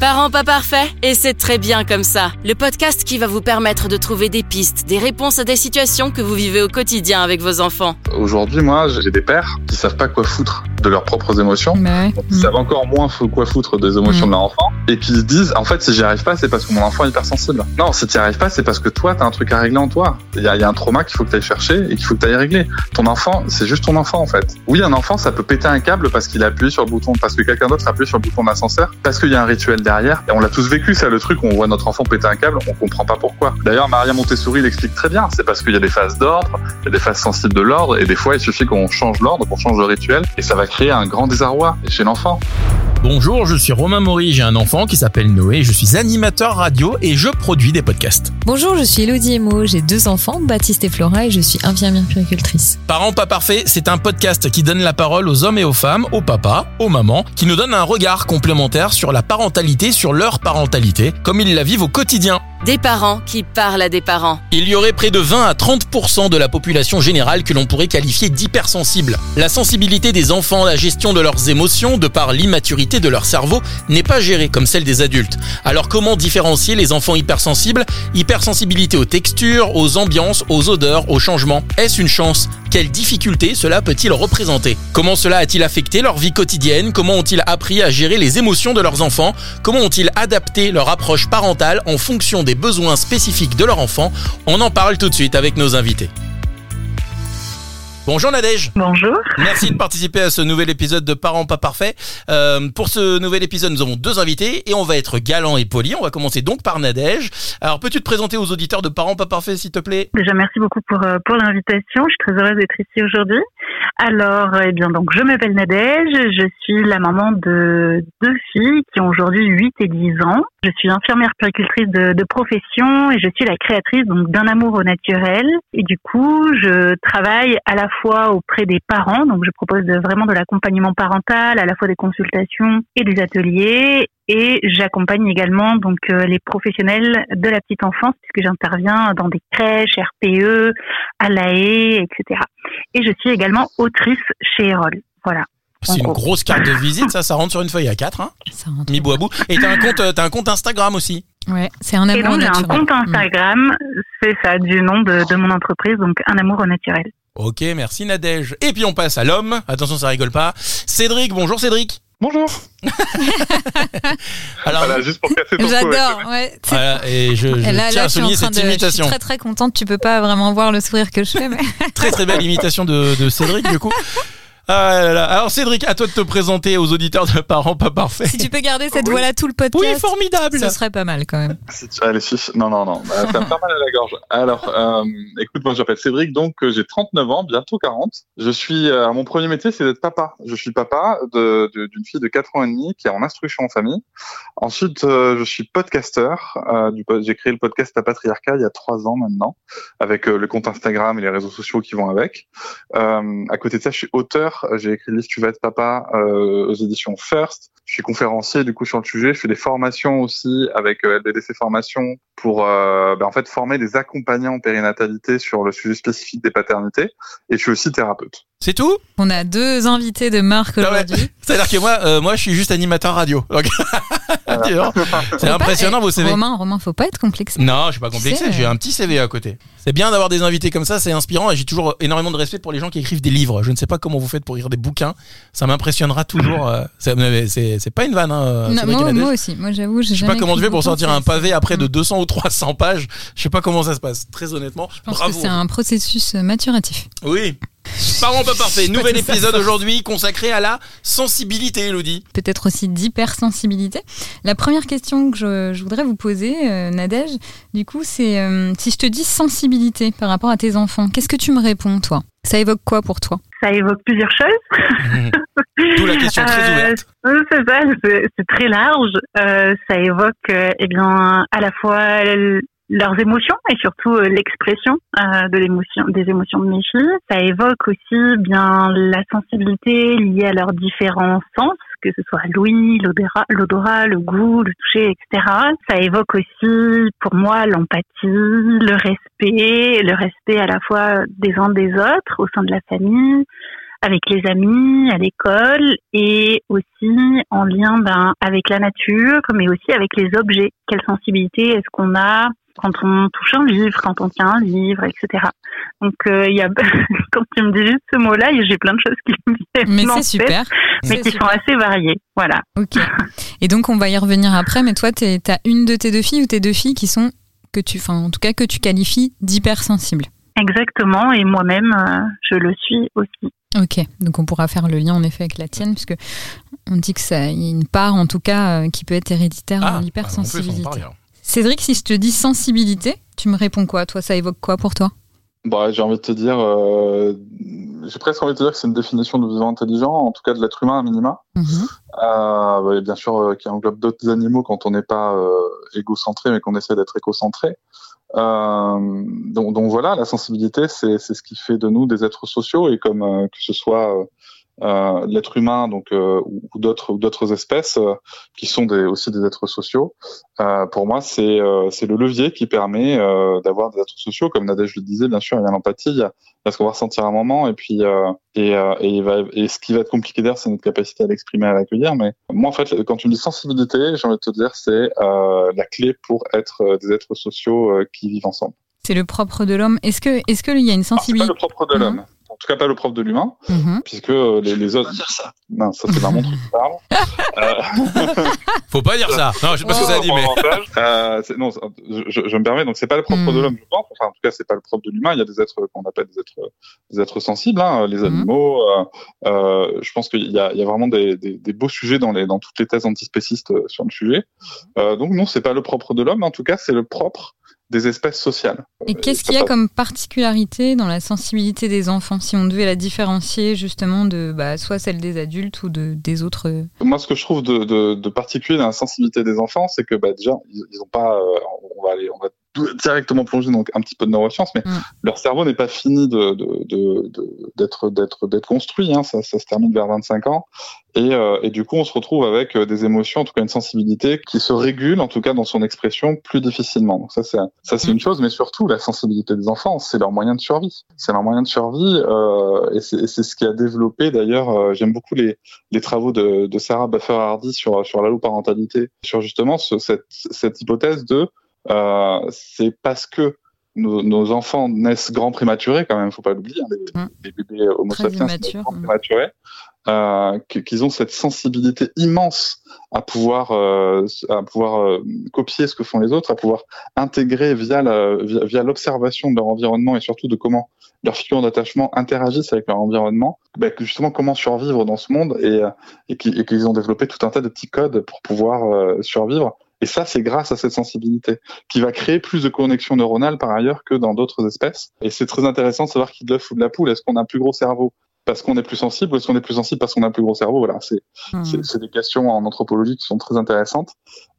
Parents pas parfaits Et c'est très bien comme ça. Le podcast qui va vous permettre de trouver des pistes, des réponses à des situations que vous vivez au quotidien avec vos enfants. Aujourd'hui, moi, j'ai des pères qui savent pas quoi foutre de leurs propres émotions. Ouais. Ils savent encore moins quoi foutre des émotions Mm. de leur enfant et qui se disent en fait si j'y arrive pas c'est parce que mon enfant est hypersensible. Non, si t'y arrives pas c'est parce que toi t'as un truc à régler en toi. Il y a, il y a un trauma qu'il faut que t'ailles chercher et qu'il faut que t'ailles régler. Ton enfant c'est juste ton enfant en fait. Oui un enfant ça peut péter un câble parce qu'il a appuyé sur le bouton parce que quelqu'un d'autre a appuyé sur le bouton d'ascenseur parce qu'il y a un rituel derrière et on l'a tous vécu ça le truc on voit notre enfant péter un câble on comprend pas pourquoi. D'ailleurs Maria Montessori l'explique très bien c'est parce qu'il y a des phases d'ordre il y a des phases sensibles de l'ordre et des fois il suffit qu'on change l'ordre qu'on change le rituel et ça va créer un grand désarroi chez l'enfant. Bonjour, je suis Romain Maury, j'ai un enfant qui s'appelle Noé, je suis animateur radio et je produis des podcasts. Bonjour, je suis Elodie Emo, j'ai deux enfants, Baptiste et Flora, et je suis infirmière puricultrice. Parents pas parfaits, c'est un podcast qui donne la parole aux hommes et aux femmes, aux papas, aux mamans, qui nous donne un regard complémentaire sur la parentalité, sur leur parentalité, comme ils la vivent au quotidien. Des parents qui parlent à des parents. Il y aurait près de 20 à 30% de la population générale que l'on pourrait qualifier d'hypersensible. La sensibilité des enfants, la gestion de leurs émotions, de par l'immaturité de leur cerveau, n'est pas gérée comme celle des adultes. Alors comment différencier les enfants hypersensibles? Hypersensibilité aux textures, aux ambiances, aux odeurs, aux changements. Est-ce une chance? Quelles difficultés cela peut-il représenter? Comment cela a-t-il affecté leur vie quotidienne? Comment ont-ils appris à gérer les émotions de leurs enfants? Comment ont-ils adapté leur approche parentale en fonction des besoins spécifiques de leur enfant On en parle tout de suite avec nos invités. Bonjour Nadège Bonjour. Merci de participer à ce nouvel épisode de Parents pas parfaits. Euh, pour ce nouvel épisode, nous avons deux invités et on va être galant et poli. On va commencer donc par Nadège. Alors, peux-tu te présenter aux auditeurs de Parents pas parfaits, s'il te plaît? Déjà, merci beaucoup pour, euh, pour l'invitation. Je suis très heureuse d'être ici aujourd'hui. Alors, eh bien, donc, je m'appelle Nadège. Je suis la maman de deux filles qui ont aujourd'hui 8 et 10 ans. Je suis infirmière puricultrice de, de profession et je suis la créatrice donc d'un amour au naturel. Et du coup, je travaille à la fois auprès des parents. Donc, je propose de, vraiment de l'accompagnement parental, à la fois des consultations et des ateliers. Et j'accompagne également donc euh, les professionnels de la petite enfance puisque j'interviens dans des crèches, RPE, à l'AE, etc. Et je suis également autrice chez Erol. Voilà. C'est une grosse carte de visite, ça, ça rentre sur une feuille à 4, hein, Ça rentre. mis bout à bout. Et t'as un compte, euh, t'as un compte Instagram aussi. Ouais, c'est un Et amour donc j'ai un compte Mm. Instagram, c'est ça, du nom de, de mon entreprise, donc un amour au naturel. Ok, merci Nadège. Et puis on passe à l'homme. Attention, ça rigole pas. Cédric, bonjour Cédric. Bonjour. Alors, Voilà, juste pour casser ton J'adore, ouais. voilà, et je, je Et là, tiens là, à je suis en souligner cette de. Je suis imitation. très très contente. Tu peux pas vraiment voir le sourire que je fais, mais Très très belle imitation de, de Cédric du coup. Ah là là. Alors Cédric, à toi de te présenter aux auditeurs de parents pas parfaits. si tu peux garder cette Oui. voix-là tout le Oui, podcast, formidable. ce serait pas mal quand même. Si tu- Allez, si- non, non, non, bah, ça me fait mal à la gorge. Alors, euh, écoute, moi, je m'appelle Cédric, donc euh, j'ai 39 ans, bientôt 40. Je suis, euh, mon premier métier, c'est d'être papa. Je suis papa de- de- d'une fille de 4 ans et demi qui est en instruction en famille. Ensuite, euh, je suis podcasteur. Euh, j'ai créé le podcast La Patriarcat il y a 3 ans maintenant, avec euh, le compte Instagram et les réseaux sociaux qui vont avec. Euh, à côté de ça, je suis auteur. J'ai écrit livre Tu vas être papa euh, aux éditions First. Je suis conférencier du coup sur le sujet. Je fais des formations aussi avec euh, LDDC Formation pour euh, ben, en fait former des accompagnants en périnatalité sur le sujet spécifique des paternités. Et je suis aussi thérapeute. C'est tout? On a deux invités de marque aujourd'hui. C'est-à-dire que moi, euh, moi, je suis juste animateur radio. Donc, c'est impressionnant vos CV. Romain, Romain, faut pas être complexé. Non, je suis pas complexé. J'ai un petit CV à côté. C'est bien d'avoir des invités comme ça, c'est inspirant et j'ai toujours énormément de respect pour les gens qui écrivent des livres. Je ne sais pas comment vous faites pour écrire des bouquins. Ça m'impressionnera toujours. c'est- C'est pas une vanne. Hein, Non, Cédric moi, aussi. Moi, j'avoue, Je sais pas comment tu fais pour sortir un pavé après de Mm. 200 ou 300 pages. Je sais pas comment ça se passe. Très honnêtement. Je pense Bravo. que c'est un processus euh, maturatif. Oui. Parents pas parfaits. Nouvel épisode aujourd'hui consacré à la sensibilité, Elodie. Peut-être aussi d'hypersensibilité. La première question que je, je voudrais vous poser, euh, Nadège, du coup, c'est euh, si je te dis sensibilité par rapport à tes enfants, qu'est-ce que tu me réponds, toi? Ça évoque quoi pour toi? Ça évoque plusieurs choses. D'où la question très Euh, ouverte. Euh, C'est ça, c'est très large. Euh, ça évoque euh, eh bien à la fois leurs émotions et surtout l'expression de l'émotion, des émotions de mes filles. Ça évoque aussi bien la sensibilité liée à leurs différents sens, que ce soit l'ouïe, l'odorat, le goût, le toucher, etc. Ça évoque aussi pour moi l'empathie, le respect, le respect à la fois des uns des autres au sein de la famille, avec les amis, à l'école et aussi en lien ben, avec la nature, mais aussi avec les objets. Quelle sensibilité est-ce qu'on a quand on touche un livre, quand on tient un livre, etc. Donc euh, il y a quand tu me dis juste ce mot-là, j'ai plein de choses qui me viennent Mais c'est super, mais qui sont assez variées. Voilà. Ok. Et donc on va y revenir après. Mais toi, tu as une de tes deux filles ou tes deux filles qui sont que tu, enfin en tout cas que tu qualifies d'hypersensibles? Exactement. Et moi-même, euh, je le suis aussi. Ok, donc on pourra faire le lien en effet avec la tienne, puisque on dit que ça y a une part en tout cas euh, qui peut être héréditaire Ah, dans bah, l'hypersensibilité. Cédric, si je te dis sensibilité, tu me réponds quoi? Toi, ça évoque quoi pour toi? Bah, j'ai envie de te dire, euh, j'ai presque envie de te dire que c'est une définition de vivant intelligent, en tout cas de l'être humain à minima. Mhm. Euh, bah, et bien sûr, euh, qui englobe d'autres animaux quand on n'est pas égocentré, mais qu'on essaie d'être écocentré. Donc, donc voilà, la sensibilité, c'est ce qui fait de nous des êtres sociaux, et comme que ce soit euh, l'être humain, donc euh, ou d'autres ou d'autres espèces euh, qui sont des, aussi des êtres sociaux. Pour moi, c'est c'est le levier qui permet d'avoir des êtres sociaux, comme Nadège le disait. Bien sûr, il y a l'empathie, il y a il y a ce qu'on va ressentir à un moment, et puis et, et, il va, et ce qui va être compliqué d'ailleurs, c'est notre capacité à l'exprimer, à l'accueillir. Mais moi, en fait, quand tu me dis sensibilité, j'ai envie de te dire, c'est la clé pour être des êtres sociaux qui vivent ensemble. C'est le propre de l'homme. Est-ce que, est-ce qu'il y a une Alors, C'est pas sensibilité le propre de l'homme. En tout cas, pas le propre de l'humain, Mhm. puisque euh, les, les autres. ça. Non, ça c'est vraiment truc qui parle. Euh, Faut pas dire ça. Non, je sais pas ce que ça a dit, mais. Euh, non, je, me permets. Donc, c'est pas le propre Mm. de l'homme, je pense. Enfin, en tout cas, c'est pas le propre de l'humain. Il y a des êtres qu'on appelle des êtres, des êtres sensibles, hein, les Mm. animaux. euh, euh, je pense qu'il y a, il y a vraiment des, des, des beaux sujets dans les, dans toutes les thèses antispécistes sur le sujet. Euh, donc, non, c'est pas le propre de l'homme. En tout cas, c'est le propre des espèces sociales. Et qu'est-ce qu'il y a comme particularité dans la sensibilité des enfants, si on devait la différencier justement de bah, soit celle des adultes ou de, des autres euh, Moi, ce que je trouve de, de, de particulier dans la sensibilité des enfants, c'est que bah, déjà, ils, ils ont pas. euh, on va aller, on va directement plonger dans un petit peu de neurosciences, mais Mm. leur cerveau n'est pas fini de de- de- de- d'être d'être d'être construit. Hein, ça, ça se termine vers 25 ans, et, euh, et du coup, on se retrouve avec euh, des émotions, en tout cas une sensibilité qui se régule, en tout cas dans son expression, plus difficilement. Donc ça, c'est ça, c'est Mm. une chose, mais surtout la sensibilité des enfants, c'est leur moyen de survie. C'est leur moyen de survie, euh, et c'est et c'est ce qui a développé d'ailleurs. euh, J'aime beaucoup les les travaux de, de Sarah Buffer Hardy sur sur l'alloparentalité, sur justement ce- cette, cette hypothèse de euh, c'est parce que nos, nos enfants naissent grands prématurés quand même, faut pas l'oublier, hein, les, Mm. les bébés Homo sapiens naissent grands mm. prématurés, euh, qu'ils ont cette sensibilité immense à pouvoir euh, à pouvoir euh, copier ce que font les autres, à pouvoir intégrer via la, via, via l'observation de leur environnement et surtout de comment leurs figures d'attachement interagissent avec leur environnement, bah, que justement comment survivre dans ce monde et, et qu'ils ont développé tout un tas de petits codes pour pouvoir euh, survivre. Et ça, c'est grâce à cette sensibilité qui va créer plus de connexions neuronales par ailleurs que dans d'autres espèces. Et c'est très intéressant de savoir qui de l'œuf ou de la poule. Est-ce qu'on a un plus gros cerveau parce qu'on est plus sensible ou est-ce qu'on est plus sensible parce qu'on a un plus gros cerveau? Voilà, c'est hmm. c'est- des questions en anthropologie qui sont très intéressantes.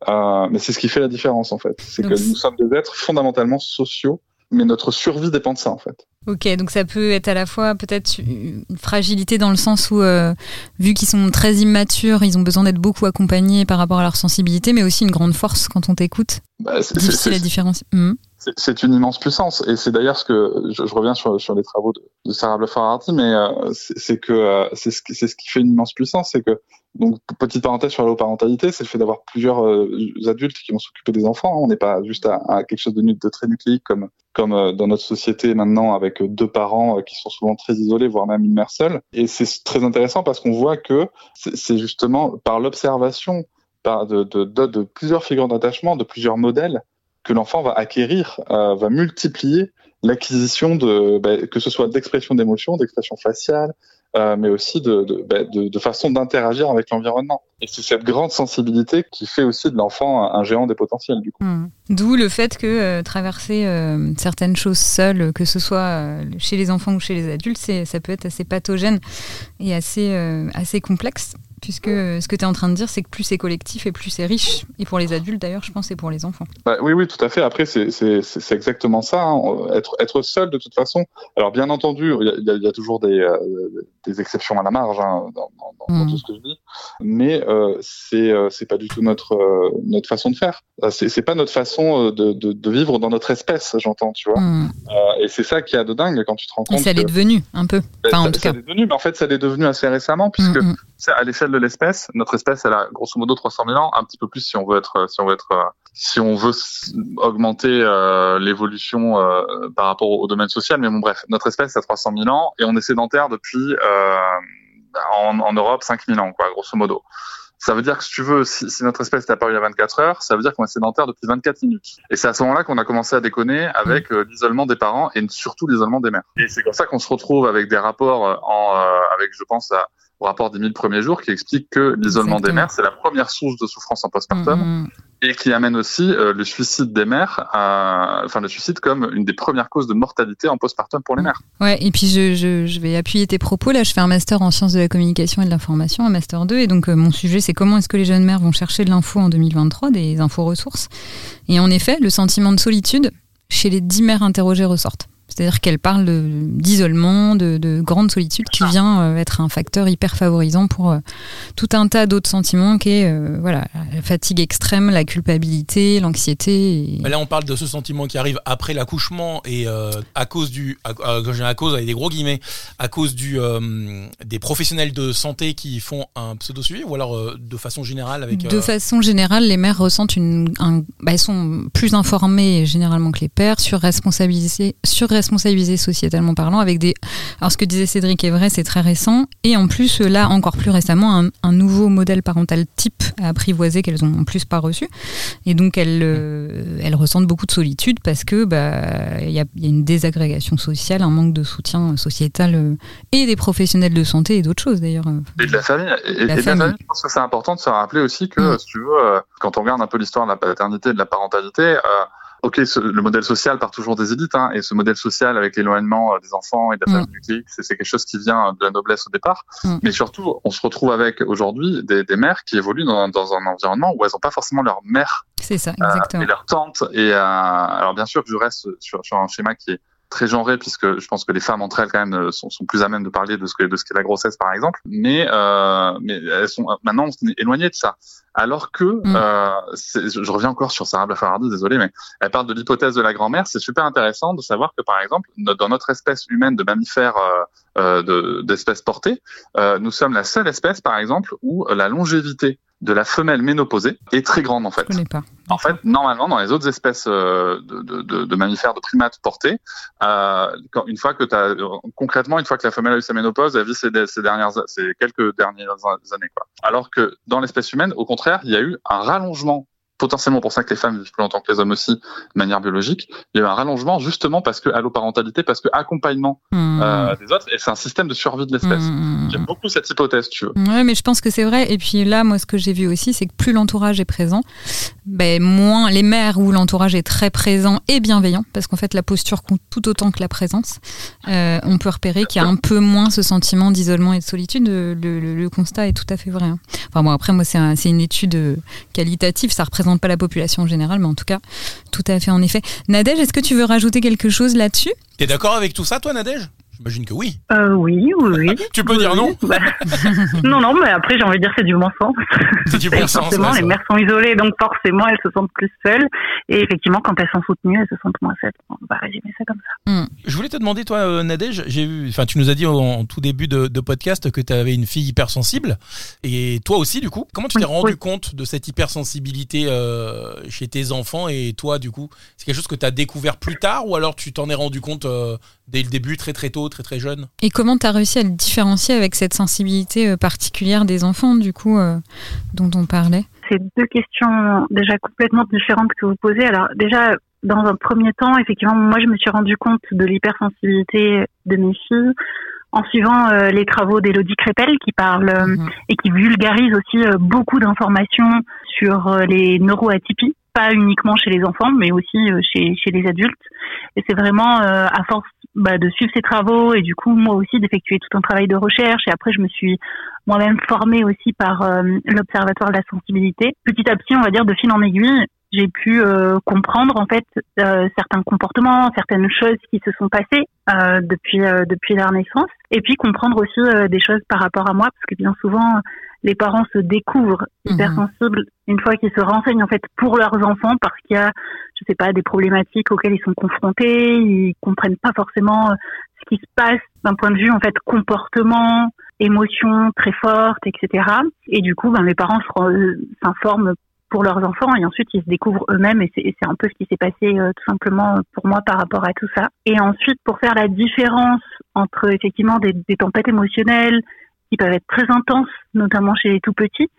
Euh, mais c'est ce qui fait la différence en fait. C'est que nous sommes des êtres fondamentalement sociaux, mais notre survie dépend de ça en fait. Ok, donc ça peut être à la fois peut-être une fragilité dans le sens où, euh, vu qu'ils sont très immatures, ils ont besoin d'être beaucoup accompagnés par rapport à leur sensibilité, mais aussi une grande force quand on t'écoute. Bah, c'est- Difficile à différencier. Mhm. C'est- une immense puissance et c'est d'ailleurs ce que je, reviens sur, les travaux de, de Sarah Bluffer Hardy, mais euh, c'est que euh, c'est ce, qui- fait une immense puissance, c'est que donc petite parenthèse sur la parentalité, c'est le fait d'avoir plusieurs euh, adultes qui vont s'occuper des enfants. On n'est pas juste à, quelque chose de, très nucléique comme dans notre société maintenant avec deux parents qui sont souvent très isolés, voire même une mère seule. Et c'est très intéressant parce qu'on voit que c'est justement par l'observation de plusieurs figures d'attachement, de plusieurs modèles que l'enfant va acquérir, euh, va multiplier l'acquisition de, bah, que ce soit d'expression d'émotion, d'expression faciale, euh, mais aussi bah, de, façon d'interagir avec l'environnement. Et c'est cette grande sensibilité qui fait aussi de l'enfant un, géant des potentiels. Mhm. D'où le fait que euh, traverser certaines choses seules, que ce soit chez les enfants ou chez les adultes, ça peut être assez pathogène et assez complexe. Puisque ce que tu es en train de dire, c'est que plus c'est collectif et plus c'est riche. Et pour les adultes, d'ailleurs, je pense, et pour les enfants. Bah, oui, oui, tout à fait. Après, c'est exactement ça. Hein. Être, être seul, de toute façon. Alors, bien entendu, il y, y, a toujours des, euh, des, exceptions à la marge hein, dans, dans, dans, mm. tout ce que je dis. Mais euh, c'est euh, c'est pas du tout notre, euh, notre façon de faire. C'est pas notre façon de, de, de, vivre dans notre espèce, j'entends, tu vois. Mm. et c'est ça qui a de dingue quand tu te rends compte. Et ça l'est devenu, un peu. Ben, enfin, ça, en tout cas. devenu, mais en fait, ça l'est devenu assez récemment, puisque mm, à l'échelle l'espèce, notre espèce, elle a grosso modo 300 000 ans, un petit peu plus si on veut être, si on veut euh, si on veut augmenter euh, l'évolution euh, par rapport au, domaine social. Mais bon, bref, notre espèce a 300 000 ans et on est sédentaire depuis en, en, Europe 5 000 ans, quoi, grosso modo. Ça veut dire que si tu veux, si, si notre espèce est apparue il y a 24 heures, ça veut dire qu'on est sédentaire depuis 24 minutes. Et c'est à ce moment-là qu'on a commencé à déconner avec l'isolement des parents et surtout l'isolement des mères. Et c'est comme ça qu'on se retrouve avec des rapports en, avec, je pense, à au rapport des 1000 premiers jours qui explique que l'isolement des mères, c'est la première source de souffrance en postpartum mm-hmm. Et qui amène aussi euh, le suicide des mères, enfin le suicide comme une des premières causes de mortalité en postpartum pour les mères. Ouais, et puis je, vais appuyer tes propos. Là, je fais un master en sciences de la communication et de l'information, un master 2, et donc euh, mon sujet, c'est comment est-ce que les jeunes mères vont chercher de l'info en 2023, des infos ressources. Et en effet, le sentiment de solitude chez les 10 mères interrogées ressortent. C'est-à-dire qu'elle parle d'isolement, de, de, grande solitude, qui vient euh, être un facteur hyper favorisant pour euh, tout un tas d'autres sentiments, qui est euh, voilà, la fatigue extrême, la culpabilité, l'anxiété. Là, on parle de ce sentiment qui arrive après l'accouchement et à cause du, à, à, cause avec des gros guillemets, à cause du des professionnels de santé qui font un pseudo suivi, ou alors de façon générale avec. De façon générale, les mères ressentent une, un, bah, elles sont plus informées généralement que les pères, sur responsabilisées, sur responsabiliser sociétalement parlant avec des. Alors ce que disait Cédric est vrai, c'est très récent. Et en plus, là, encore plus récemment, un, nouveau modèle parental type à apprivoiser qu'elles ont en plus pas reçu. Et donc elles, euh, elles ressentent beaucoup de solitude parce que bah il y a, y a, une désagrégation sociale, un manque de soutien sociétal euh, et des professionnels de santé et d'autres choses d'ailleurs. Et de la famille. Et, la, famille. je pense que c'est important de se rappeler aussi que, mm. si tu veux, euh, quand on regarde un peu l'histoire de la paternité et de la parentalité, ok, le modèle social part toujours des élites, hein, et ce modèle social avec l'éloignement euh, des enfants et de la famille mm. nucléaire, c'est quelque chose qui vient de la noblesse au départ. Mm. Mais surtout, on se retrouve avec aujourd'hui des, des, mères qui évoluent dans, dans, un environnement où elles n'ont pas forcément leur mère c'est ça, exactement. Euh, et leur tante. Et euh, alors bien sûr, je reste sur, sur un schéma qui est très genré puisque je pense que les femmes entre elles quand même euh, sont, sont plus à même de parler de ce que de ce qu'est la grossesse par exemple mais euh, mais elles sont maintenant éloignées de ça alors que mm. euh, je reviens encore sur Sarah Blafardi désolé mais elle parle de l'hypothèse de la grand-mère c'est super intéressant de savoir que par exemple dans notre espèce humaine de mammifères euh, euh d'espèces portées euh, nous sommes la seule espèce par exemple où la longévité de la femelle ménopausée est très grande en fait. Je pas. En fait, normalement, dans les autres espèces de, de, de, mammifères, de primates portés, euh, quand, une fois que as concrètement, une fois que la femelle a eu sa ménopause, elle vit ses, ses dernières, ses quelques dernières années. Quoi. Alors que dans l'espèce humaine, au contraire, il y a eu un rallongement potentiellement pour ça que les femmes vivent plus longtemps que les hommes aussi, de manière biologique. Il y a eu un rallongement justement parce que alloparentalité, parce que accompagnement mmh. euh, des autres, et c'est un système de survie de l'espèce. Mmh. J'aime beaucoup cette hypothèse, tu veux. Ouais, mais je pense que c'est vrai. Et puis là, moi, ce que j'ai vu aussi, c'est que plus l'entourage est présent, ben, moins les mères où l'entourage est très présent et bienveillant, parce qu'en fait, la posture compte tout autant que la présence. Euh, on peut repérer qu'il y a un peu moins ce sentiment d'isolement et de solitude. Le, le, le, constat est tout à fait vrai. Hein. Enfin bon, après, moi, c'est un, une étude qualitative, ça représente pas la population en général, mais en tout cas, tout à fait en effet. Nadège, est-ce que tu veux rajouter quelque chose là-dessus? T'es d'accord avec tout ça, toi, Nadège? J'imagine que oui. Euh, oui, oui, oui. tu peux dire non bah, Non, non, mais après, j'ai envie de dire c'est du bon sens. C'est du bon sens. Forcément, les mères sont isolées, donc forcément, elles se sentent plus seules. Et effectivement, quand elles sont soutenues, elles se sentent moins seules. On va résumer ça comme ça. Hmm. Je voulais te demander, toi, euh, Nadège, j'ai vu, enfin, tu nous as dit en, tout début de, de podcast que tu avais une fille hypersensible. Et toi aussi, du coup, comment tu t'es rendu compte de cette hypersensibilité euh, chez tes enfants et toi, du coup? C'est quelque chose que tu as découvert plus tard ou alors tu t'en es rendu compte euh, dès le début, très très tôt, très très jeune Et comment tu as réussi à le différencier avec cette sensibilité euh, particulière des enfants, du coup, euh, dont on parlait? C'est deux questions déjà complètement différentes que vous posez. Alors déjà, dans un premier temps, effectivement, moi je me suis rendu compte de l'hypersensibilité de mes filles en suivant euh, les travaux d'Elodie Crépel qui parle mhm. et qui vulgarise aussi beaucoup d'informations sur les neuroatypies pas uniquement chez les enfants, mais aussi chez, chez les adultes. Et c'est vraiment à force bah, de suivre ses travaux et du coup moi aussi d'effectuer tout un travail de recherche et après je me suis moi-même formée aussi par euh, l'observatoire de la sensibilité. Petit à petit, on va dire de fil en aiguille, j'ai pu euh, comprendre en fait euh, certains comportements, certaines choses qui se sont passées euh, depuis depuis leur naissance, et puis comprendre aussi des choses par rapport à moi, parce que bien souvent les parents se découvrent mhm. hypersensibles une fois qu'ils se renseignent en fait pour leurs enfants, parce qu'il y a je sais pas des problématiques auxquelles ils sont confrontés, ils comprennent pas forcément ce qui se passe d'un point de vue en fait comportement, émotions très fortes, etc. Et du coup, ben, mes parents s'informent pour leurs enfants et ensuite ils se découvrent eux-mêmes et c'est un peu ce qui s'est passé euh, tout simplement pour moi par rapport à tout ça. Et ensuite pour faire la différence entre effectivement des tempêtes émotionnelles qui peuvent être très intenses, notamment chez les tout petits,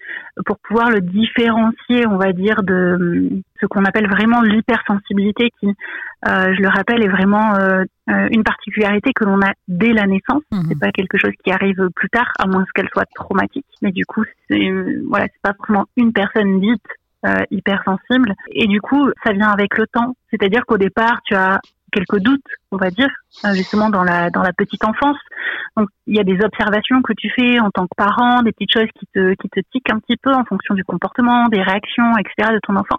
pour pouvoir le différencier, on va dire, de ce qu'on appelle vraiment l'hypersensibilité, qui, euh, je le rappelle, est vraiment euh, une particularité que l'on a dès la naissance. Mmh. C'est pas quelque chose qui arrive plus tard, à moins qu'elle soit traumatique. Mais du coup, c'est voilà, c'est pas vraiment une personne dite euh, hypersensible. Et du coup, ça vient avec le temps. C'est-à-dire qu'au départ, tu as quelques doutes, on va dire, euh, justement dans la dans la petite enfance. Donc il y a des observations que tu fais en tant que parent, des petites choses qui te qui te tiquent un petit peu en fonction du comportement, des réactions, etc. de ton enfant.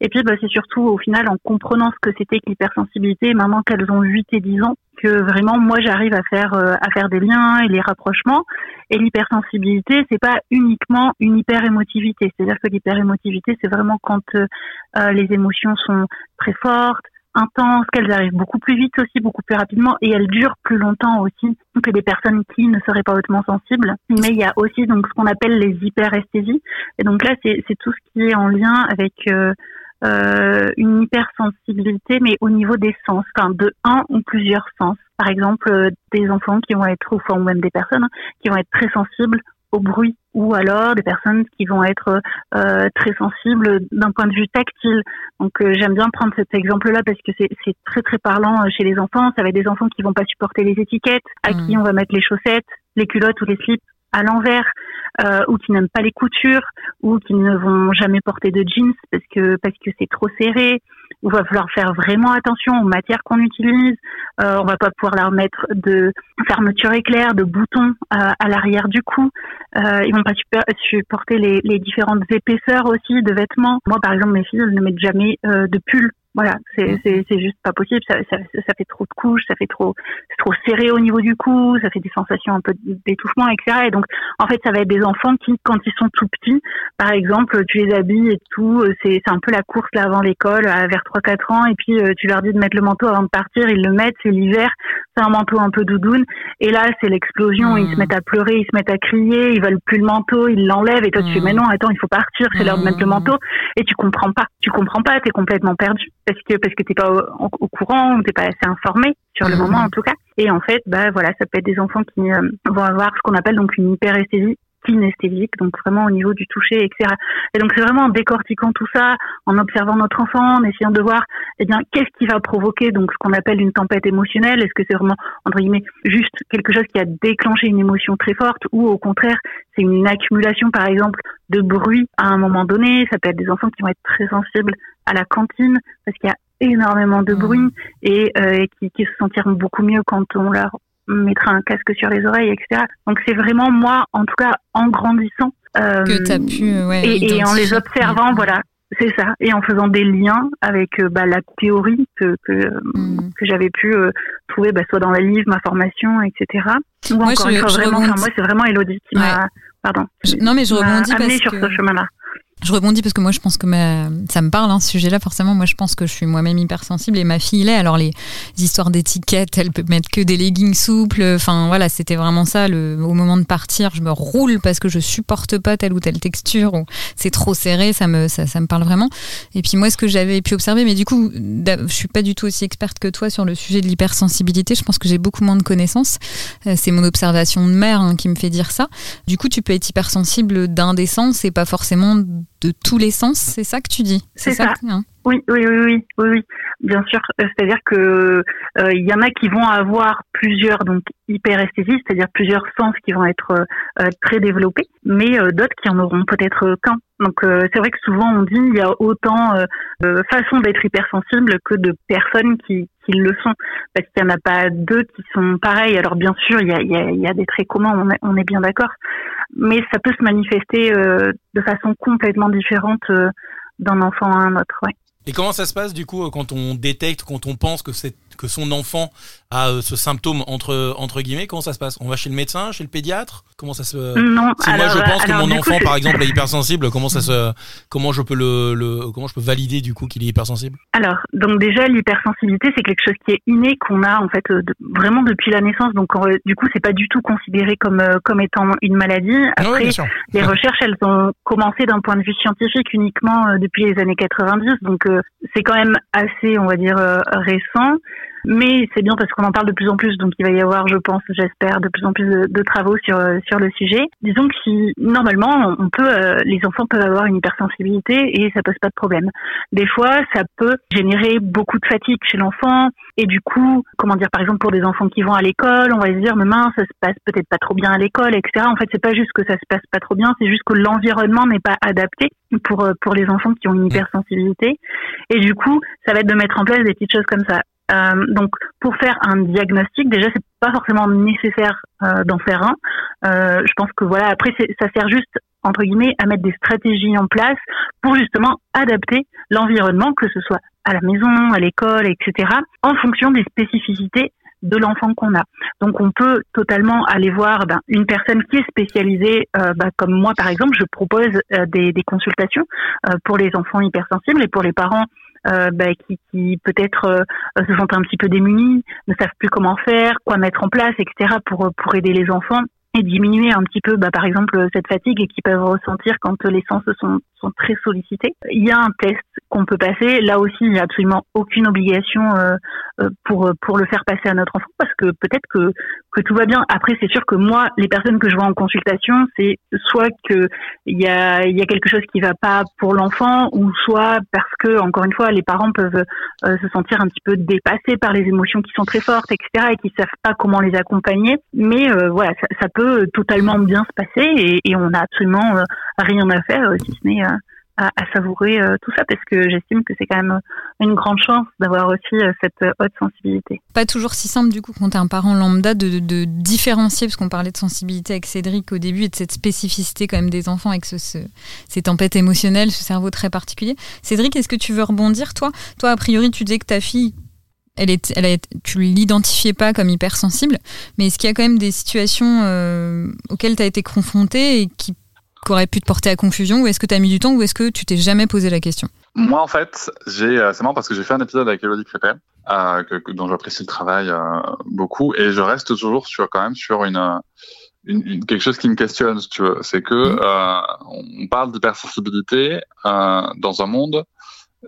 Et puis bah, c'est surtout au final en comprenant ce que c'était que l'hypersensibilité, maintenant qu'elles ont 8 et 10 ans, que vraiment moi j'arrive à faire euh, à faire des liens et les rapprochements. Et l'hypersensibilité, c'est pas uniquement une hyperémotivité. C'est-à-dire que l'hyperémotivité, c'est vraiment quand euh, les émotions sont très fortes intenses, qu'elles arrivent beaucoup plus vite aussi, beaucoup plus rapidement, et elles durent plus longtemps aussi que des personnes qui ne seraient pas hautement sensibles. Mais il y a aussi donc ce qu'on appelle les hyperesthésies. Et donc là, c'est tout ce qui est en lien avec euh, euh, une hypersensibilité, mais au niveau des sens, enfin de un ou plusieurs sens. Par exemple, euh, des enfants qui vont être, ou même des personnes hein, qui vont être très sensibles au bruit ou alors des personnes qui vont être euh, très sensibles d'un point de vue tactile. Donc euh, j'aime bien prendre cet exemple-là parce que c'est très très parlant euh, chez les enfants. Ça va être des enfants qui vont pas supporter les étiquettes, à qui mmh. on va mettre les chaussettes, les culottes ou les slips à l'envers, euh, ou qui n'aiment pas les coutures, ou qui ne vont jamais porter de jeans parce que parce que c'est trop serré, il va falloir faire vraiment attention aux matières qu'on utilise. Euh, on va pas pouvoir leur mettre de fermeture éclair, de boutons euh, à l'arrière du cou. Euh, ils vont pas supporter les, les, différentes épaisseurs aussi de vêtements. Moi, par exemple, mes filles ne mettent jamais euh, de pull voilà, c'est c'est juste pas possible. Ça, ça, ça, fait trop de couches, ça fait trop trop serré au niveau du cou, ça fait des sensations un peu d'étouffement, etc. Et donc, en fait, ça va être des enfants qui, quand ils sont tout petits, par exemple, tu les habilles et tout, euh, c'est c'est un peu la course là avant l'école, vers 3-4 ans, et puis euh, tu leur dis de mettre le manteau avant de partir, ils le mettent, c'est l'hiver, c'est un manteau un peu doudoune, et là c'est l'explosion, ils se mmh. mettent à pleurer, ils se mettent à crier, ils veulent plus le manteau, ils l'enlèvent, et toi tu fais mmh. mais non, attends, il faut partir, c'est l'heure de mettre le manteau, et tu comprends pas, tu comprends pas, t'es complètement perdu parce que parce que t'es pas au, courant ou t'es pas assez informé sur le mhm. moment en tout cas. Et en fait, bah voilà, ça peut être des enfants qui euh, vont avoir ce qu'on appelle donc une hyperesthésie kinesthésique, donc vraiment au niveau du toucher, etc. Et donc c'est vraiment en décortiquant tout ça, en observant notre enfant, en essayant de voir, eh bien, qu'est-ce qui va provoquer donc ce qu'on appelle une tempête émotionnelle. Est-ce que c'est vraiment entre guillemets juste quelque chose qui a déclenché une émotion très forte, ou au contraire c'est une accumulation par exemple de bruit à un moment donné. Ça peut être des enfants qui vont être très sensibles à la cantine parce qu'il y a énormément de bruit mmh. et, euh, qui, qui se sentiront beaucoup mieux quand on leur mettra un casque sur les oreilles, etc. Donc c'est vraiment moi, en tout cas, en grandissant euh, que as pu, ouais, et, et, en les observant, voilà, c'est ça, et en faisant des liens avec euh, bah, la théorie que que, mmh. que j'avais pu euh, trouver, bah, soit dans les livres, ma formation, etc. Ou moi, encore une fois, vraiment, moi c'est vraiment Elodie qui m'a, pardon, non mais je rebondis amené sur ce chemin-là. Je rebondis parce que moi je pense que ma... ça me parle hein, ce sujet-là forcément. Moi je pense que je suis moi-même hypersensible et ma fille l'est. Alors les histoires d'étiquettes, elle peut mettre que des leggings souples. Enfin voilà, c'était vraiment ça. Le... Au moment de partir, je me roule parce que je supporte pas telle ou telle texture ou c'est trop serré. Ça me ça, ça, me parle vraiment. Et puis moi ce que j'avais pu observer, mais du coup je suis pas du tout aussi experte que toi sur le sujet de l'hypersensibilité. Je pense que j'ai beaucoup moins de connaissances. Euh, c'est mon observation de mère hein, qui me fait dire ça. Du coup tu peux être hypersensible d'un des sens et pas forcément de tous les sens, c'est ça que tu dis C'est ça, hein oui, oui, oui, oui, oui, bien sûr. Euh, c'est-à-dire que euh, il y en a qui vont avoir plusieurs donc hyperesthésies, c'est-à-dire plusieurs sens qui vont être euh, très développés, mais d'autres qui en auront peut-être qu'un. Donc euh, c'est vrai que souvent on dit il y a autant euh, de façons d'être hypersensible que de personnes qui, qui le sont, parce qu'il n'y en a pas deux qui sont pareils. Alors bien sûr il y a, il y a, y a des traits communs, on est, on est bien d'accord, mais ça peut se manifester euh, de façon complètement différente d'un enfant à un autre. Ouais. Et comment ça se passe du coup quand on détecte, quand on pense que c'est que son enfant a euh, ce symptôme entre entre guillemets Comment ça se passe? On va chez le médecin, chez le pédiatre? Comment ça se Non. Si alors, moi je pense que mon enfant coup, par exemple est hypersensible, comment ça se comment je peux le, le comment je peux valider du coup qu'il est hypersensible? Alors, donc déjà l'hypersensibilité, c'est quelque chose qui est inné, qu'on a en fait euh, de- vraiment depuis la naissance. Donc euh, du coup, c'est pas du tout considéré comme euh, comme étant une maladie. Oui, Après, les recherches, elles ont commencé d'un point de vue scientifique uniquement euh, depuis les années 90. Donc euh, c'est quand même assez, on va dire, euh, récent. Mais c'est bien parce qu'on en parle de plus en plus, donc il va y avoir, je pense, j'espère, de plus en plus de, de travaux sur euh, sur le sujet. Disons que si normalement, on peut, euh, les enfants peuvent avoir une hypersensibilité et ça pose pas de problème. Des fois, ça peut générer beaucoup de fatigue chez l'enfant et du coup, comment dire, par exemple pour des enfants qui vont à l'école, on va se dire, mais mince, ça se passe peut-être pas trop bien à l'école, etc. En fait, c'est pas juste que ça se passe pas trop bien, c'est juste que l'environnement n'est pas adapté pour euh, pour les enfants qui ont une hypersensibilité. Et du coup, ça va être de mettre en place des petites choses comme ça. Euh, donc, pour faire un diagnostic, déjà, c'est pas forcément nécessaire euh, d'en faire un. Euh, je pense que voilà, après, ça sert juste entre guillemets à mettre des stratégies en place pour justement adapter l'environnement, que ce soit à la maison, à l'école, etc., en fonction des spécificités de l'enfant qu'on a. Donc on peut totalement aller voir ben, une personne qui est spécialisée, euh, ben, comme moi par exemple, je propose euh, des, des consultations euh, pour les enfants hypersensibles et pour les parents euh, ben, qui, qui peut-être euh, se sentent un petit peu démunis, ne savent plus comment faire, quoi mettre en place, etc. pour pour aider les enfants diminuer un petit peu, bah, par exemple, cette fatigue qu'ils peuvent ressentir quand les sens sont, sont très sollicités. Il y a un test qu'on peut passer. Là aussi, il n'y a absolument aucune obligation euh, euh, pour pour le faire passer à notre enfant parce que peut-être que que tout va bien. Après, c'est sûr que moi, les personnes que je vois en consultation, c'est soit que il y a y a quelque chose qui va pas pour l'enfant, ou soit parce que encore une fois, les parents peuvent euh, se sentir un petit peu dépassés par les émotions qui sont très fortes, etc., et qui savent pas comment les accompagner. Mais voilà, ça, ça peut totalement bien se passer, et, on n'a absolument euh, rien à faire euh, si ce n'est euh, à, savourer euh, tout ça, parce que j'estime que c'est quand même une grande chance d'avoir aussi euh, cette euh, haute sensibilité. Pas toujours si simple du coup quand t'es un parent lambda de, différencier, parce qu'on parlait de sensibilité avec Cédric au début et de cette spécificité quand même des enfants avec ce, ce- ces tempêtes émotionnelles, ce cerveau très particulier. Cédric, est-ce que tu veux rebondir toi? Toi, a priori, tu disais que ta fille, elle est, elle tu l'identifiais pas comme hypersensible, mais est-ce qu'il y a quand même des situations euh, auxquelles tu as été confronté et qui, qui auraient pu te porter à confusion, ou est-ce que tu as mis du temps, ou est-ce que tu t'es jamais posé la question? Moi, en fait, j'ai, euh, c'est marrant parce que j'ai fait un épisode avec Elodie Crépin, euh, dont j'apprécie le travail euh, beaucoup, et je reste toujours sur quand même sur une, une, une- quelque chose qui me questionne, si tu veux. C'est que euh, on parle d'hypersensibilité euh, dans un monde,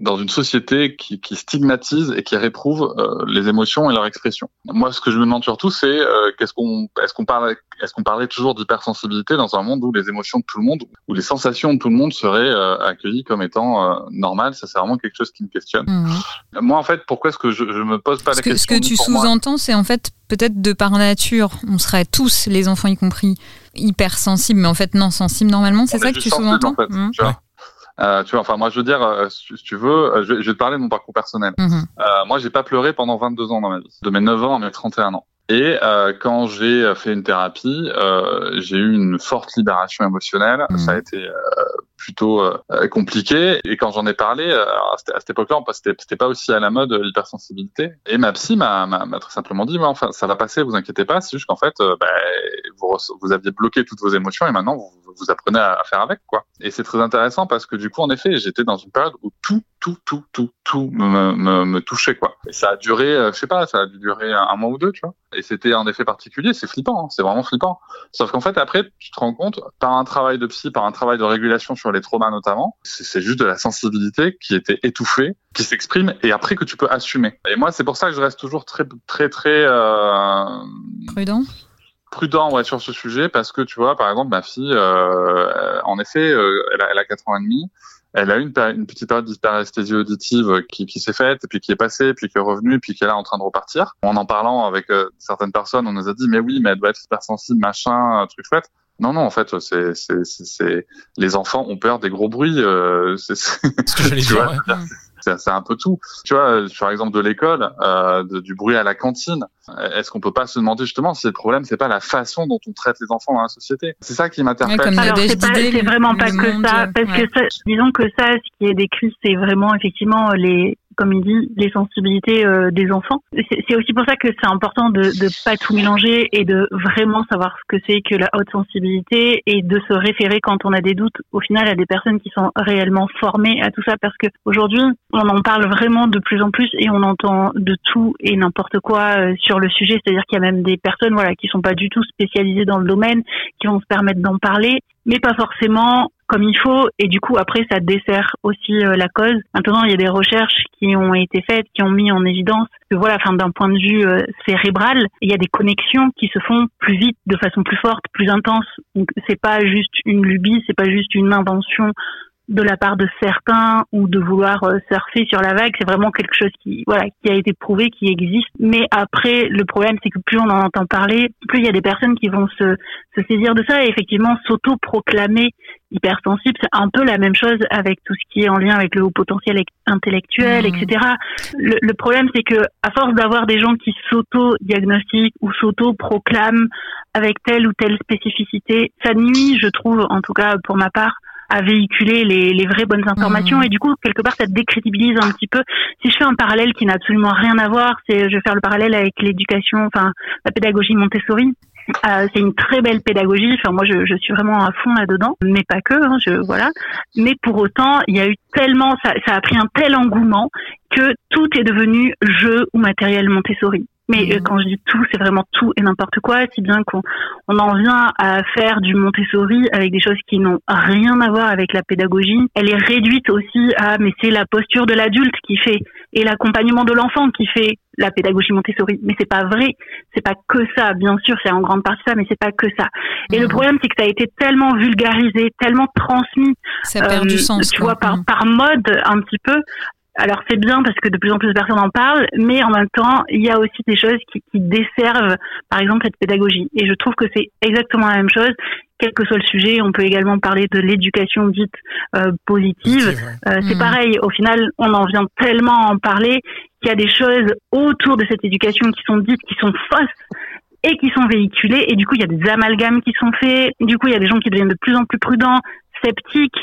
dans une société qui, qui stigmatise et qui réprouve euh, les émotions et leur expression. Moi, ce que je me demande surtout, c'est euh, qu'est-ce qu'on, est-ce qu'on parle, est-ce qu'on parlait toujours d'hypersensibilité dans un monde où les émotions de tout le monde, où les sensations de tout le monde seraient euh, accueillies comme étant euh, normales? Ça, c'est vraiment quelque chose qui me questionne. Mhm. Moi, en fait, pourquoi est-ce que je, je me pose pas Ce la que, ce question que tu sous-entends, c'est en fait peut-être de par nature, on serait tous, les enfants y compris, hypersensibles, mais en fait non sensibles normalement. C'est On ça que tu sous-entends? en fait, Mhm. Euh, tu vois, enfin, moi, je veux dire, euh, si, tu veux, euh, je, vais- je vais te parler de mon parcours personnel. Euh, moi, j'ai pas pleuré pendant 22 ans dans ma vie, de mes 9 ans à mes 31 ans. Et euh, quand j'ai fait une thérapie, euh, j'ai eu une forte libération émotionnelle. Mhm. Ça a été euh, plutôt euh, compliqué. Et quand j'en ai parlé, euh, à cette- époque-là, c'était pas aussi à la mode euh, l'hypersensibilité. Et ma psy m'a très simplement dit, mais enfin, ça va passer, vous inquiétez pas. C'est juste qu'en fait, bah, vous, vous aviez bloqué toutes vos émotions et maintenant vous, vous apprenez à, à faire avec, quoi. Et c'est très intéressant parce que du coup, en effet, j'étais dans une période où tout, tout, tout, tout, tout me, me, me touchait, quoi. Et ça a duré, euh, je sais pas, ça a dû durer un, un mois ou deux, tu vois. Et c'était un effet particulier, c'est flippant, hein, c'est vraiment flippant. Sauf qu'en fait, après, tu te rends compte, par un travail de psy, par un travail de régulation sur les traumas notamment, c'est c'est juste de la sensibilité qui était étouffée, qui s'exprime, et après que tu peux assumer. Et moi, c'est pour ça que je reste toujours très, très, très euh, Prudent prudent ouais, sur ce sujet, parce que tu vois, par exemple, ma fille, euh, en effet, euh, elle, a, elle a 4 ans et demi, elle a eu une, une petite période d'hyperesthésie auditive qui, qui s'est faite, puis qui est passée, puis qui est revenue, puis qui est là en train de repartir. En en parlant avec euh, certaines personnes, on nous a dit, mais oui, mais elle doit être hypersensible, machin, truc chouette. Non, non, en fait, c'est, c'est, c'est, les enfants ont peur des gros bruits. Euh, c'est, Ce que j'allais dire, ouais. C'est, un peu tout. Tu vois, par exemple de l'école, euh, de- du bruit à la cantine. Est-ce qu'on peut pas se demander justement si le problème c'est pas la façon dont on traite les enfants dans la société? C'est ça qui m'interpelle. Ouais, Alors c'est pas- disait, c'est vraiment pas que monde, ça, parce ouais. que ça, disons que ça, ce qui est décrit, c'est vraiment effectivement les, comme il dit, les sensibilités euh, des enfants. C'est aussi pour ça que c'est important de de pas tout mélanger et de vraiment savoir ce que c'est que la haute sensibilité et de se référer quand on a des doutes, au final, à des personnes qui sont réellement formées à tout ça, parce que aujourd'hui, on en parle vraiment de plus en plus et on entend de tout et n'importe quoi euh, sur le sujet. C'est-à-dire qu'il y a même des personnes, voilà, qui sont pas du tout spécialisées dans le domaine, qui vont se permettre d'en parler, mais pas forcément comme il faut. Et du coup, après, ça dessert aussi euh, la cause. Maintenant, il y a des recherches qui ont été faites, qui ont mis en évidence que voilà, enfin, d'un point de vue euh, cérébral, il y a des connexions qui se font plus vite, de façon plus forte, plus intense. Donc, c'est pas juste une lubie, c'est pas juste une invention de la part de certains ou de vouloir euh, surfer sur la vague, c'est vraiment quelque chose qui voilà qui a été prouvé, qui existe. Mais après, le problème c'est que plus on en entend parler, plus il y a des personnes qui vont se, se saisir de ça et effectivement s'auto-proclamer hypersensible. C'est un peu la même chose avec tout ce qui est en lien avec le haut potentiel intellectuel, Mhm. etc. Le, le problème c'est que à force d'avoir des gens qui s'auto-diagnostiquent ou s'auto-proclament avec telle ou telle spécificité, ça nuit, je trouve, en tout cas pour ma part, à véhiculer les, les vraies bonnes informations Mhm. et du coup quelque part ça décrédibilise un petit peu. Si je fais un parallèle qui n'a absolument rien à voir, c'est je vais faire le parallèle avec l'éducation, enfin la pédagogie Montessori. Euh, c'est une très belle pédagogie. Enfin, moi, je, je suis vraiment à fond là-dedans, mais pas que. Hein, je voilà. Mais pour autant, il y a eu tellement, ça, ça a pris un tel engouement que tout est devenu jeu ou matériel Montessori. Mais euh, quand je dis tout, c'est vraiment tout et n'importe quoi, si bien qu'on on en vient à faire du Montessori avec des choses qui n'ont rien à voir avec la pédagogie. Elle est réduite aussi à mais c'est la posture de l'adulte qui fait et l'accompagnement de l'enfant qui fait la pédagogie Montessori. Mais c'est pas vrai, c'est pas que ça. Bien sûr, c'est en grande partie ça, mais c'est pas que ça. Et le Mhm. problème, c'est que ça a été tellement vulgarisé, tellement transmis Ça perd euh, du sens. Tu quoi. vois, par, Mm. par mode un petit peu. Alors c'est bien parce que de plus en plus de personnes en parlent, mais en même temps, il y a aussi des choses qui, qui desservent, par exemple, cette pédagogie. Et je trouve que c'est exactement la même chose, quel que soit le sujet. On peut également parler de l'éducation dite euh, positive. Ouais. Euh, c'est Mhm. pareil, au final, on en vient tellement à en parler qu'il y a des choses autour de cette éducation qui sont dites, qui sont fausses et qui sont véhiculées. Et du coup, il y a des amalgames qui sont faits. Du coup, il y a des gens qui deviennent de plus en plus prudents, sceptiques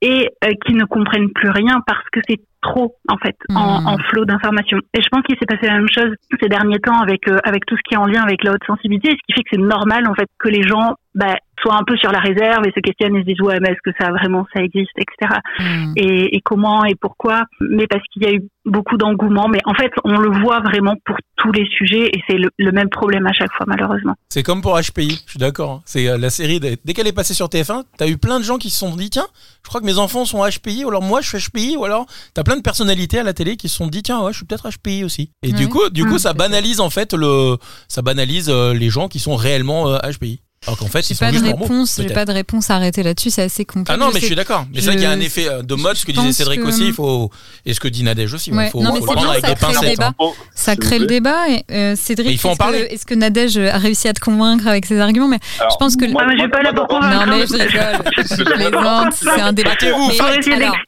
et euh, qui ne comprennent plus rien parce que c'est trop en fait en, Mhm. en flot d'informations. Et je pense qu'il s'est passé la même chose ces derniers temps avec euh, avec tout ce qui est en lien avec la haute sensibilité, ce qui fait que c'est normal en fait que les gens bah, soient un peu sur la réserve et se questionnent et se disent ouais mais est-ce que ça vraiment ça existe etc Mm. et, et comment et pourquoi, mais parce qu'il y a eu beaucoup d'engouement. Mais en fait, on le voit vraiment pour tous les sujets et c'est le, le même problème à chaque fois, malheureusement. C'est comme pour HPI, je suis d'accord. hein. C'est euh, la série, dès dès qu'elle est passée sur TF1, t'as eu plein de gens qui se sont dit, tiens, je crois que mes enfants sont HPI, ou alors moi je suis HPI, ou alors t'as plein de personnalités à la télé qui se sont dit, tiens, ouais, je suis peut-être HPI aussi. Et du coup, du coup, ça banalise en fait le, ça banalise euh, les gens qui sont réellement euh, HPI. Alors qu'en fait, J'ai ils sont pas de juste réponse, j'ai pas de réponse arrêtée là-dessus, c'est assez complexe. Ah non, mais je suis d'accord. Mais c'est vrai qu'il y a un effet euh, de mode, ce que disait Cédric que- aussi, il faut, et ce que dit Nadège aussi, Ouais. il faut, Non, mais faut c'est le prendre bien, avec ça des crée le pincettes. débat. hein. Ça crée le plaît. débat. Et, euh, Cédric, Mais il faut en est-ce que- parler. Est-ce que Nadège a réussi à te convaincre avec ses arguments? Mais Alors, je pense que. moi- mais je vais pas convaincre. non mais je rigole, c'est un débat.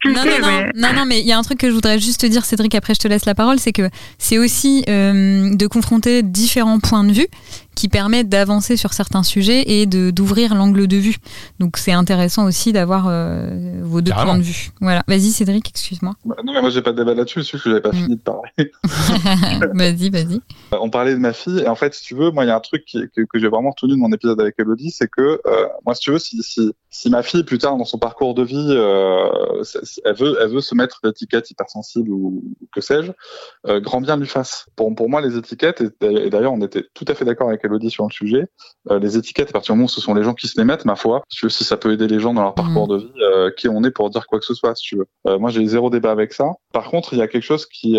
Mais- non, non, mais il y a un truc que je voudrais juste te dire, Cédric. Après, je te laisse la parole, c'est que c'est aussi euh, de confronter différents points de vue qui permettent d'avancer sur certains sujets et de d'ouvrir l'angle de vue. Donc c'est intéressant aussi d'avoir euh, vos deux Carrément. points de vue. Voilà. Vas-y, Cédric, excuse-moi. Bah, Non, mais moi, j'ai pas de débat là-dessus, juste que j'avais pas Mm. fini de parler. vas-y, vas-y. On parlait de ma fille, et en fait, si tu veux, moi, il y a un truc qui- que, que j'ai vraiment retenu de mon épisode avec Elodie, c'est que, euh, moi, si tu veux, si, si, si ma fille, plus tard, dans son parcours de vie, euh, elle veut, elle veut se mettre l'étiquette hypersensible ou, ou que sais-je, euh, grand bien lui fasse. Pour, pour moi, les étiquettes, et d'ailleurs, on était tout à fait d'accord avec Elodie sur le sujet, euh, les étiquettes, à partir du moment où ce sont les gens qui se les mettent, ma foi, si, tu veux, si ça peut aider les gens dans leur parcours de vie, euh, qui on est pour dire quoi que ce soit, si tu veux. Euh, moi, j'ai zéro débat avec ça. Par contre, il y a quelque chose qui,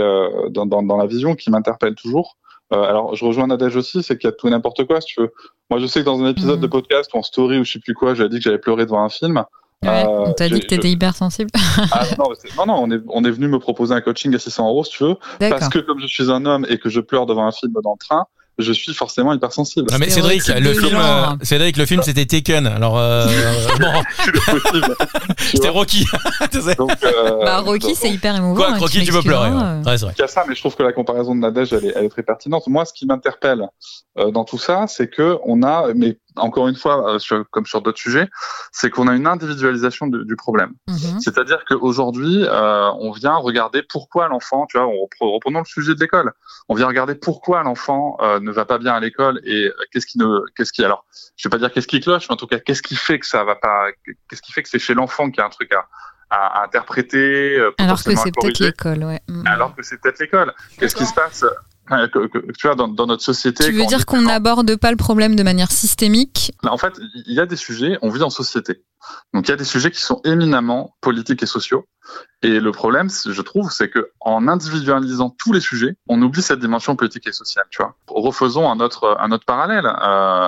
dans, dans, dans la vision, qui m'interpelle toujours. Alors, je rejoins Nadège aussi, c'est qu'il y a tout n'importe quoi, si tu veux. Moi, je sais que dans un épisode Mhm. de podcast ou en story ou je sais plus quoi, j'avais dit que j'avais pleuré devant un film. Ouais, on t'a dit que t'étais hypersensible. Ah, non, mais c'est- non, non, on est, on est venu me proposer un coaching à 600 euros, si tu veux, parce que comme je suis un homme et que je pleure devant un film dans le train, je suis forcément hypersensible. Non mais Cédric, le film, euh, Cédric, le film c'était Taken. Alors euh, bon, c'était Rocky. donc, euh, bah, Rocky c'est hyper émouvant. Quoi, hein, Rocky tu peux pleurer. Ouais, c'est vrai. Il y a ça, mais je trouve que la comparaison de Nadège elle est, elle est très pertinente. Moi, ce qui m'interpelle euh, dans tout ça, c'est que on a, mais encore une fois, euh, sur, comme sur d'autres sujets, c'est qu'on a une individualisation du, du problème. Mhm. C'est-à-dire qu'aujourd'hui, euh, on vient regarder pourquoi l'enfant, tu vois, on reprenons le sujet de l'école, on vient regarder pourquoi l'enfant euh, ne va pas bien à l'école et qu'est-ce qui ne, qu'est-ce qui, alors, je vais pas dire qu'est-ce qui cloche, mais en tout cas, qu'est-ce qui fait que ça va pas, qu'est-ce qui fait que c'est chez l'enfant qu'il y a un truc à, à, interpréter. Alors que c'est peut-être l'école, ouais. Mhm. Alors que c'est peut-être l'école. Qu'est-ce qui se passe tu vois, dans, dans, notre société. Tu veux dire qu'on n'aborde pas le problème de manière systémique En fait, il y a des sujets, on vit en société. Donc il y a des sujets qui sont éminemment politiques et sociaux. Et le problème, je trouve, c'est que en individualisant tous les sujets, on oublie cette dimension politique et sociale. Tu vois. Refaisons un autre, un autre parallèle. Euh,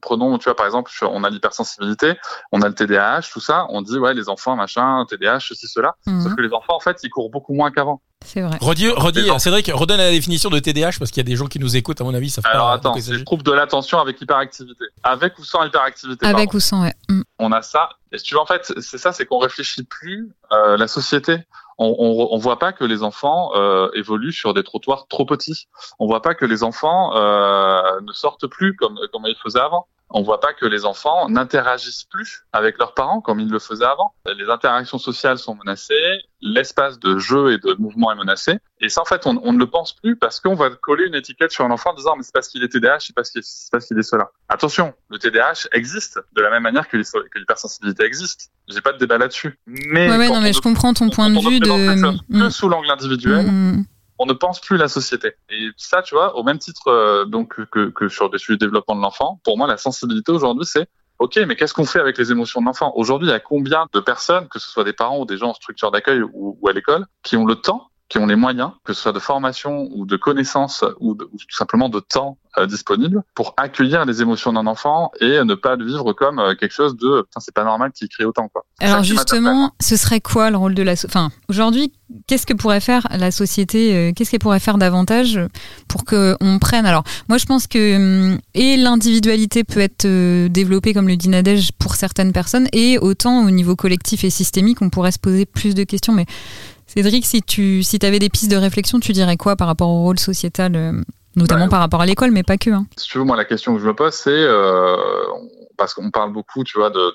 prenons, tu vois, par exemple, on a l'hypersensibilité, on a le TDAH, tout ça. On dit, ouais, les enfants, machin, TDAH, ceci, cela. Mhm. Sauf que les enfants, en fait, ils courent beaucoup moins qu'avant. C'est vrai. Redis, redis Cédric, redonne la définition de TDAH parce qu'il y a des gens qui nous écoutent, à mon avis, ça fait Alors attends, c'est trouble de l'attention avec hyperactivité. Avec ou sans hyperactivité Avec ou sans, ouais. Mm. On a ça. Et si tu veux, en fait, c'est ça, c'est qu'on réfléchit plus euh, la société. On, on, voit pas que les enfants euh, évoluent sur des trottoirs trop petits. On voit pas que les enfants euh, ne sortent plus comme comme ils faisaient avant on voit pas que les enfants n'interagissent plus avec leurs parents comme ils le faisaient avant. Les interactions sociales sont menacées, l'espace de jeu et de mouvement est menacé. Et ça, en fait, on, ne le pense plus parce qu'on va coller une étiquette sur un enfant en disant mais c'est parce qu'il est TDAH, c'est parce qu'il est cela. Attention, le TDAH existe de la même manière que l'hypersensibilité existe. J'ai pas de débat là-dessus. Mais, ouais, non, mais je comprends ton point de vue de que mm. sous l'angle individuel. Mm on ne pense plus la société. Et ça, tu vois, au même titre euh, donc que, que sur de développement de l'enfant, pour moi, la sensibilité aujourd'hui, c'est OK, mais qu'est-ce qu'on fait avec les émotions de l'enfant? Aujourd'hui, il y a combien de personnes, que ce soit des parents ou des gens en structure d'accueil ou, ou à l'école, qui ont le temps qui ont les moyens, que ce soit de formation ou de connaissances ou, tout simplement de temps euh, disponible pour accueillir les émotions d'un enfant et ne pas le vivre comme euh, quelque chose de putain c'est pas normal qu'il crie autant quoi. Alors justement, ce serait quoi le rôle de la enfin aujourd'hui, qu'est-ce que pourrait faire la société euh, qu'est-ce qu'elle pourrait faire davantage pour que on prenne? Alors moi je pense que hum, et l'individualité peut être développée comme le dit Nadège pour certaines personnes et autant au niveau collectif et systémique, on pourrait se poser plus de questions mais Cédric, si tu si avais des pistes de réflexion, tu dirais quoi par rapport au rôle sociétal, euh, notamment bah, par rapport à l'école, mais pas que hein? Si tu veux, moi, la question que je me pose, c'est euh, parce qu'on parle beaucoup, tu vois, de,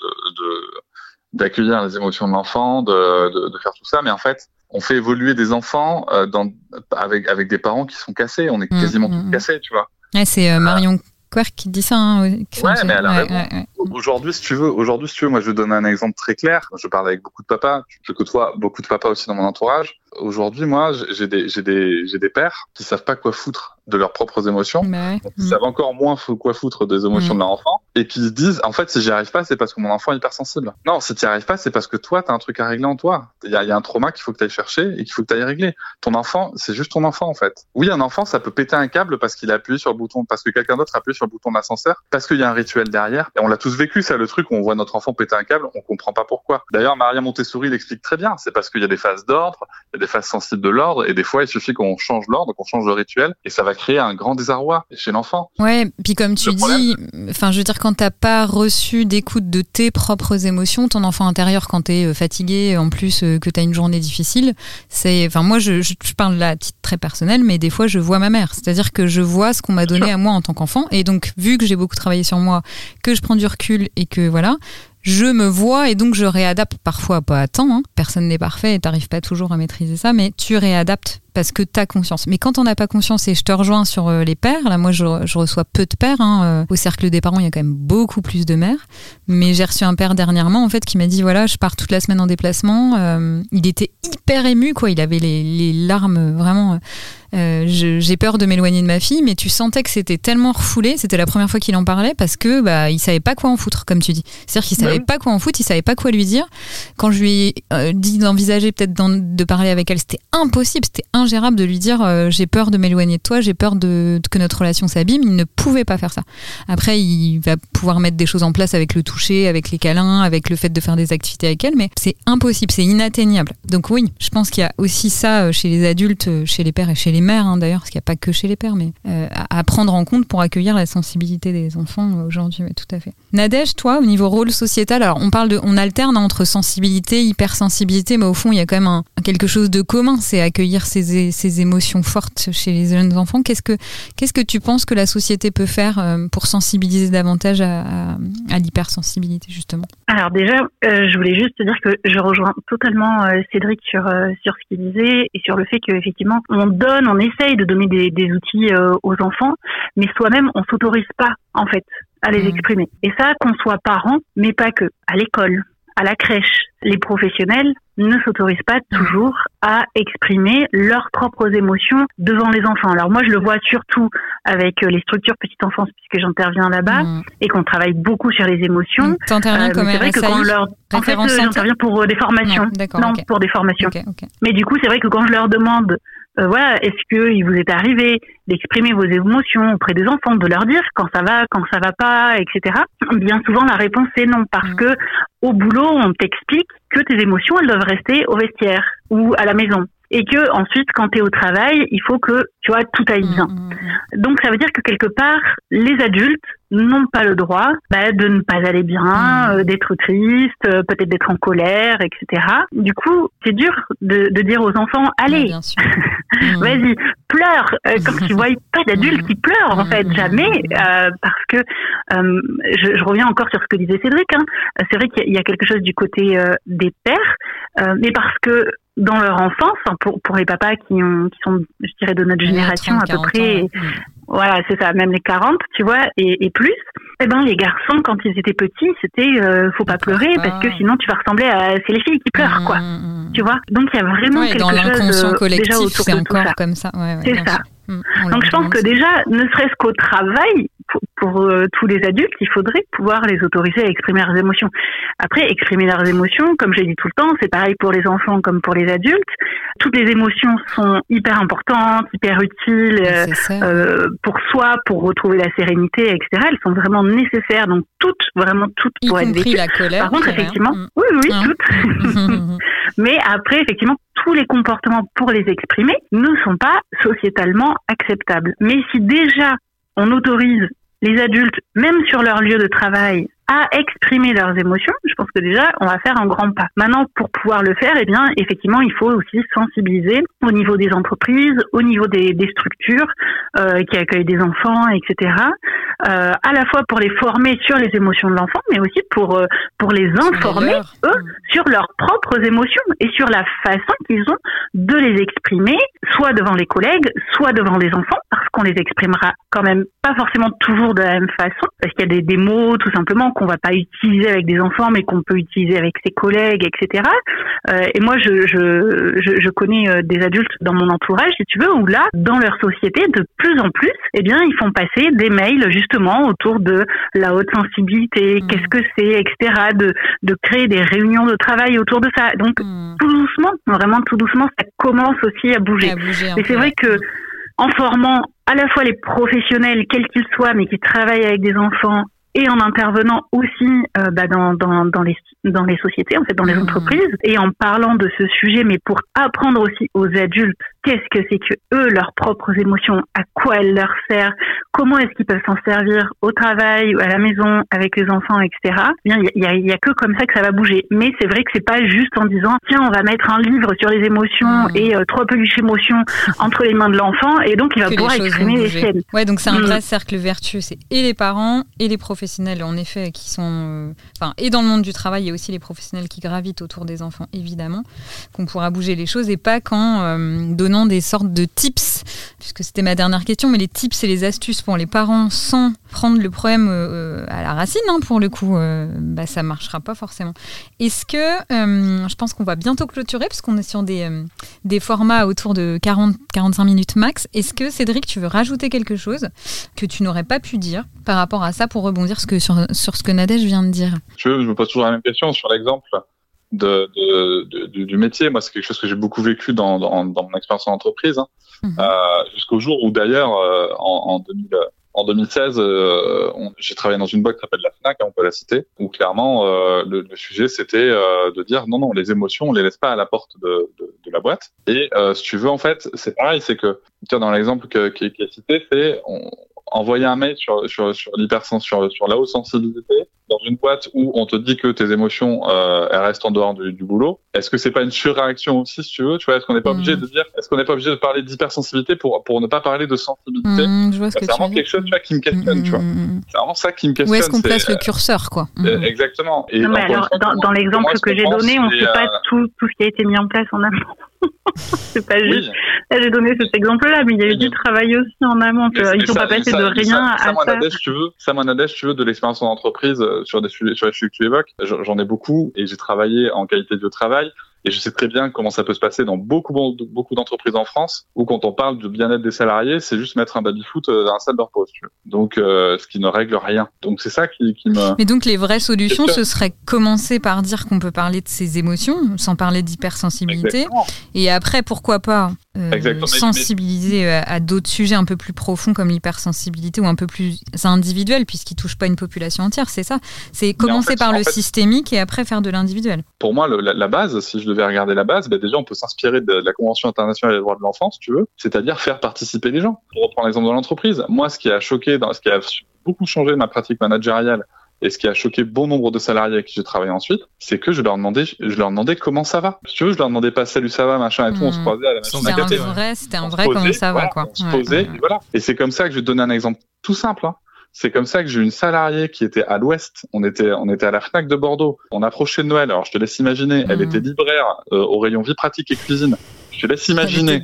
d'accueillir les émotions de l'enfant, de, de, faire tout ça, mais en fait, on fait évoluer des enfants euh, dans, avec, avec des parents qui sont cassés. On est mmh, quasiment mmh, tous mmh. cassés, tu vois. c'est Marion Querc qui dit ça. Hein, ouais, mais elle a Aujourd'hui, si tu veux, aujourd'hui, si tu veux, moi, je vais donner un exemple très clair. Je parle avec beaucoup de papas. Je côtoie beaucoup de papas aussi dans mon entourage. Aujourd'hui, moi, j'ai des, j'ai des, j'ai des pères qui savent pas quoi foutre de leurs propres émotions, bah qui savent encore moins quoi foutre des émotions mm. de leur enfant, et qui se disent, en fait, si j'y arrive pas, c'est parce que mon enfant est hypersensible. Non, si tu n'y arrives pas, c'est parce que toi, tu as un truc à régler en toi. Il y a, y a, un trauma qu'il faut que tu ailles chercher et qu'il faut que tu ailles régler. Ton enfant, c'est juste ton enfant, en fait. Oui, un enfant, ça peut péter un câble parce qu'il a appuyé sur le bouton, parce que quelqu'un d'autre a appuyé sur le bouton d'ascenseur, parce qu'il y a un rituel derrière. Et on l'a tous vécu, ça, le truc où on voit notre enfant péter un câble, on comprend pas pourquoi. D'ailleurs, Maria Montessori l'explique très bien. C'est parce qu'il y a des phases d'ordre, il y a des phases sensibles de l'ordre, et des fois, il suffit qu'on change l'ordre, qu'on change le rituel, et ça va créer un grand désarroi chez l'enfant. Ouais, puis comme tu dis, enfin, je veux dire, quand t'as pas reçu d'écoute de tes propres émotions, ton enfant intérieur, quand t'es euh, fatigué, en plus euh, que t'as une journée difficile, c'est, enfin, moi, je, je, parle là à titre très personnel, mais des fois, je vois ma mère. C'est-à-dire que je vois ce qu'on m'a donné à moi en tant qu'enfant, et donc, vu que j'ai beaucoup travaillé sur moi, que je prends du recul et que voilà, je me vois et donc je réadapte parfois pas à temps. Hein. Personne n'est parfait et t'arrives pas toujours à maîtriser ça, mais tu réadaptes parce que tu as conscience. Mais quand on n'a pas conscience, et je te rejoins sur euh, les pères, là moi je, reçois peu de pères, hein, euh, au cercle des parents il y a quand même beaucoup plus de mères, mais j'ai reçu un père dernièrement en fait qui m'a dit voilà je pars toute la semaine en déplacement, euh, il était hyper ému quoi, il avait les, les larmes vraiment... j'ai peur de m'éloigner de ma fille, mais tu sentais que c'était tellement refoulé. C'était la première fois qu'il en parlait parce que bah il savait pas quoi en foutre, comme tu dis. C'est-à-dire qu'il savait pas quoi en foutre, il savait pas quoi lui dire. Quand je lui ai dit d'envisager peut-être de parler avec elle, c'était impossible, c'était impossible ingérable de lui dire euh, j'ai peur de m'éloigner de toi, j'ai peur de, que notre relation s'abîme. Il ne pouvait pas faire ça. Après, il va pouvoir mettre des choses en place avec le toucher, avec les câlins, avec le fait de faire des activités avec elle, mais c'est impossible, c'est inatteignable. Donc oui, je pense qu'il y a aussi ça euh, chez les adultes, euh, chez les pères et chez les mères hein, d'ailleurs, parce qu'il n'y a pas que chez les pères, mais à prendre en compte pour accueillir la sensibilité des enfants aujourd'hui. tout à fait. Nadège, toi, au niveau rôle sociétal, alors on parle de, on alterne entre sensibilité, hypersensibilité, mais au fond, il y a quand même un, quelque chose de commun, c'est accueillir ces, ces, émotions fortes chez les jeunes enfants. Qu'est-ce que, qu'est-ce que tu penses que la société peut faire euh, pour sensibiliser davantage à, à, l'hypersensibilité, justement? Alors déjà, euh, je voulais juste te dire que je rejoins totalement euh, Cédric sur, sur ce qu'il disait et sur le fait qu'effectivement, on donne, on essaye de donner des, des outils aux enfants, mais soi-même, on s'autorise pas, en fait, à les mmh. exprimer. Et ça, qu'on soit parent, mais pas que, à l'école, à la crèche, les professionnels ne s'autorisent pas toujours à exprimer leurs propres émotions devant les enfants. Alors moi, je le vois surtout avec euh, les structures petite enfance, puisque j'interviens là-bas mmh. et qu'on travaille beaucoup sur les émotions. Mmh. T'interviens euh, comme C'est vrai que quand leur... En fait, euh, j'interviens pour des formations. Non, pour des formations. Mais du coup, c'est vrai que quand je leur demande euh, voilà, est-ce que il vous est arrivé d'exprimer vos émotions auprès des enfants, de leur dire quand ça va, quand ça va pas, etc. Bien souvent, la réponse est non, parce mmh. que au boulot, on t'explique que tes émotions, elles doivent rester au vestiaire ou à la maison et que ensuite quand tu es au travail, il faut que tu vois tout aille bien. Mmh, mmh, Donc ça veut dire que quelque part les adultes n'ont pas le droit bah, de ne pas aller bien, mmh. euh, d'être triste, euh, peut-être d'être en colère, etc. Du coup, c'est dur de, de, dire aux enfants allez, vas-y, pleure euh, quand tu vois pas d'adultes qui pleurent en fait jamais parce que je, je, reviens encore sur ce que disait Cédric. Hein. C'est vrai qu'il y, a quelque chose du côté des pères, mais parce que dans leur enfance, pour, pour les papas qui, ont, qui sont, je dirais, de notre génération à peu près, voilà, c'est ça, même les 40, tu vois, et, et plus, eh ben les garçons, quand ils étaient petits, c'était euh, faut pas pleurer parce que sinon tu vas ressembler à c'est les filles qui pleurent, quoi. Mmh, mmh, mmh. Tu vois? Donc il y a vraiment quelque dans chose euh, collectif, déjà autour de tout ça. comme ça. Ouais, c'est ça. Donc je pense que déjà, ne serait-ce qu'au travail, pour, euh, tous les adultes, il faudrait pouvoir les autoriser à exprimer leurs émotions. Après, exprimer leurs émotions, comme j'ai dit tout le temps, c'est pareil pour les enfants comme pour les adultes. Toutes les émotions sont hyper importantes, hyper utiles euh, euh, pour soi, pour retrouver la sérénité, etc. Elles sont vraiment nécessaires, donc toutes, vraiment toutes y pour être vécues. la colère. Par contre, effectivement, mm. oui, oui, hein. toutes. Mais après, effectivement, tous les comportements pour les exprimer ne sont pas sociétalement acceptables. Mais si déjà on autorise les adultes, même sur leur lieu de travail, à exprimer leurs émotions, je pense que déjà, on va faire un grand pas. Maintenant, pour pouvoir le faire, eh bien, effectivement, il faut aussi sensibiliser au niveau des entreprises, au niveau des, des structures euh, qui accueillent des enfants, etc. Euh, à la fois pour les former sur les émotions de l'enfant, mais aussi pour euh, pour les informer eux mm. sur leurs propres émotions et sur la façon qu'ils ont de les exprimer, soit devant les collègues, soit devant les enfants, parce qu'on les exprimera quand même pas forcément toujours de la même façon, parce qu'il y a des, des mots tout simplement qu'on va pas utiliser avec des enfants, mais qu'on peut utiliser avec ses collègues, etc. Euh, et moi, je, je, je, connais euh, des adultes dans mon entourage, si tu veux, où là, dans leur société, de plus en plus, eh bien, ils font passer des mails justement autour de la haute sensibilité, mmh. qu'est-ce que c'est, etc. De, de créer des réunions de travail autour de ça. Donc, mmh. tout doucement, vraiment tout doucement, ça commence aussi à bouger. Et c'est vrai que en formant à la fois les professionnels, quels qu'ils soient, mais qui travaillent avec des enfants, et en intervenant aussi euh, bah, dans, dans, dans, les, dans les sociétés, en fait, dans les mmh. entreprises, et en parlant de ce sujet, mais pour apprendre aussi aux adultes qu'est-ce que c'est que eux, leurs propres émotions, à quoi elles leur servent, comment est-ce qu'ils peuvent s'en servir au travail, ou à la maison, avec les enfants, etc. Eh bien, il y a, y a, que comme ça que ça va bouger. Mais c'est vrai que c'est pas juste en disant tiens, on va mettre un livre sur les émotions mmh. et euh, trois peluches émotions entre les mains de l'enfant, et donc il va pouvoir exprimer les siennes. Ouais, donc c'est un mmh. vrai cercle vertueux. C'est et les parents et les professionnels, en effet, qui sont, euh, et dans le monde du travail, il y a aussi les professionnels qui gravitent autour des enfants, évidemment, qu'on pourra bouger les choses et pas qu'en euh, donnant des sortes de tips, puisque c'était ma dernière question, mais les tips et les astuces pour les parents sans prendre le problème euh, à la racine, hein, pour le coup, euh, bah, ça marchera pas forcément. Est-ce que, euh, je pense qu'on va bientôt clôturer, puisqu'on est sur des, des formats autour de 40-45 minutes max. Est-ce que, Cédric, tu veux rajouter quelque chose que tu n'aurais pas pu dire par rapport à ça pour rebondir ce que, sur, sur ce que Nadège vient de dire? Je, je me pose toujours la même question sur l'exemple de, de, de- du, métier. Moi, c'est quelque chose que j'ai beaucoup vécu dans, dans, dans mon expérience en entreprise, hein. Euh, jusqu'au jour où d'ailleurs, euh, en, en, 2000, euh, en 2016, euh, j'ai travaillé dans une boîte qui s'appelle la Fnac, hein, on peut la citer, où clairement euh, le, le sujet c'était euh, de dire non, non, les émotions, on les laisse pas à la porte de, de, de la boîte. Et euh, si tu veux, en fait, c'est pareil, c'est que dans l'exemple qui est cité, c'est on, envoyer un mail sur, sur, sur l'hypersens, sur, sur la haute sensibilité dans une boîte où on te dit que tes émotions euh, elles restent en dehors du, du boulot. Est-ce que c'est pas une surréaction aussi, si tu veux Tu vois, est-ce qu'on n'est pas obligé de dire, est-ce qu'on n'est pas obligé de parler d'hypersensibilité pour pour ne pas parler de sensibilité? Je vois ce Bah, que C'est vraiment quelque chose tu vois, qui me questionne, tu vois. Mhm. C'est vraiment ça qui me questionne. Où est-ce qu'on place le curseur, quoi? euh. Exactement. Et Non, mais encore une alors, fois, dans, l'exemple que j'ai donné, on et, sait pas euh, tout, tout ce qui a été mis en place en amont. c'est pas juste. Oui, j'ai donné cet exemple-là, mais il y a eu du travail aussi en amont. Ils sont ça- pas passés ça- de rien ça, à ça. Tu veux, ça, tu veux, de l'expérience en entreprise euh, sur des sujets, sur les sujets que tu évoques. J'en ai beaucoup et j'ai travaillé en qualité de travail. Et je sais très bien comment ça peut se passer dans beaucoup, beaucoup d'entreprises en France, où quand on parle de bien-être des salariés, c'est juste mettre un baby-foot euh, dans la salle de repos. si tu veux. Donc, euh, ce qui ne règle rien. Donc, c'est ça qui, qui me... Mais donc les vraies solutions, ce serait commencer par dire qu'on peut parler de ses émotions, sans parler d'hypersensibilité, et après pourquoi pas euh, sensibiliser à, à d'autres sujets un peu plus profonds comme l'hypersensibilité ou un peu plus individuel puisqu'ils touchent pas une population entière. C'est ça. C'est commencer fait, par le fait- systémique et après faire de l'individuel. pour moi, le- la, la base, si je devais regarder la base, ben déjà, on peut s'inspirer de, la Convention internationale des droits de l'enfant, si tu veux, c'est-à-dire faire participer les gens. Pour reprendre l'exemple de l'entreprise, moi, ce qui a choqué, dans, ce qui a beaucoup changé ma pratique managériale et ce qui a choqué bon nombre de salariés avec qui j'ai travaillé ensuite, c'est que je leur demandais, je leur demandais comment ça va. Si tu veux, je leur demandais pas salut, ça va, machin et tout, on se Mhm. croisait à la machine à C'était un café, c'était un vrai posait, comment ça va voilà, quoi. On se Ouais, posait, ouais, et voilà. Et c'est comme ça que je vais te donner un exemple tout simple. Hein. C'est comme ça que j'ai eu une salariée qui était à l'ouest. On était, on était à la Fnac de Bordeaux. On approchait de Noël. Alors je te laisse imaginer, elle Mhm. était libraire euh, au rayon vie pratique et cuisine. Je te laisse imaginer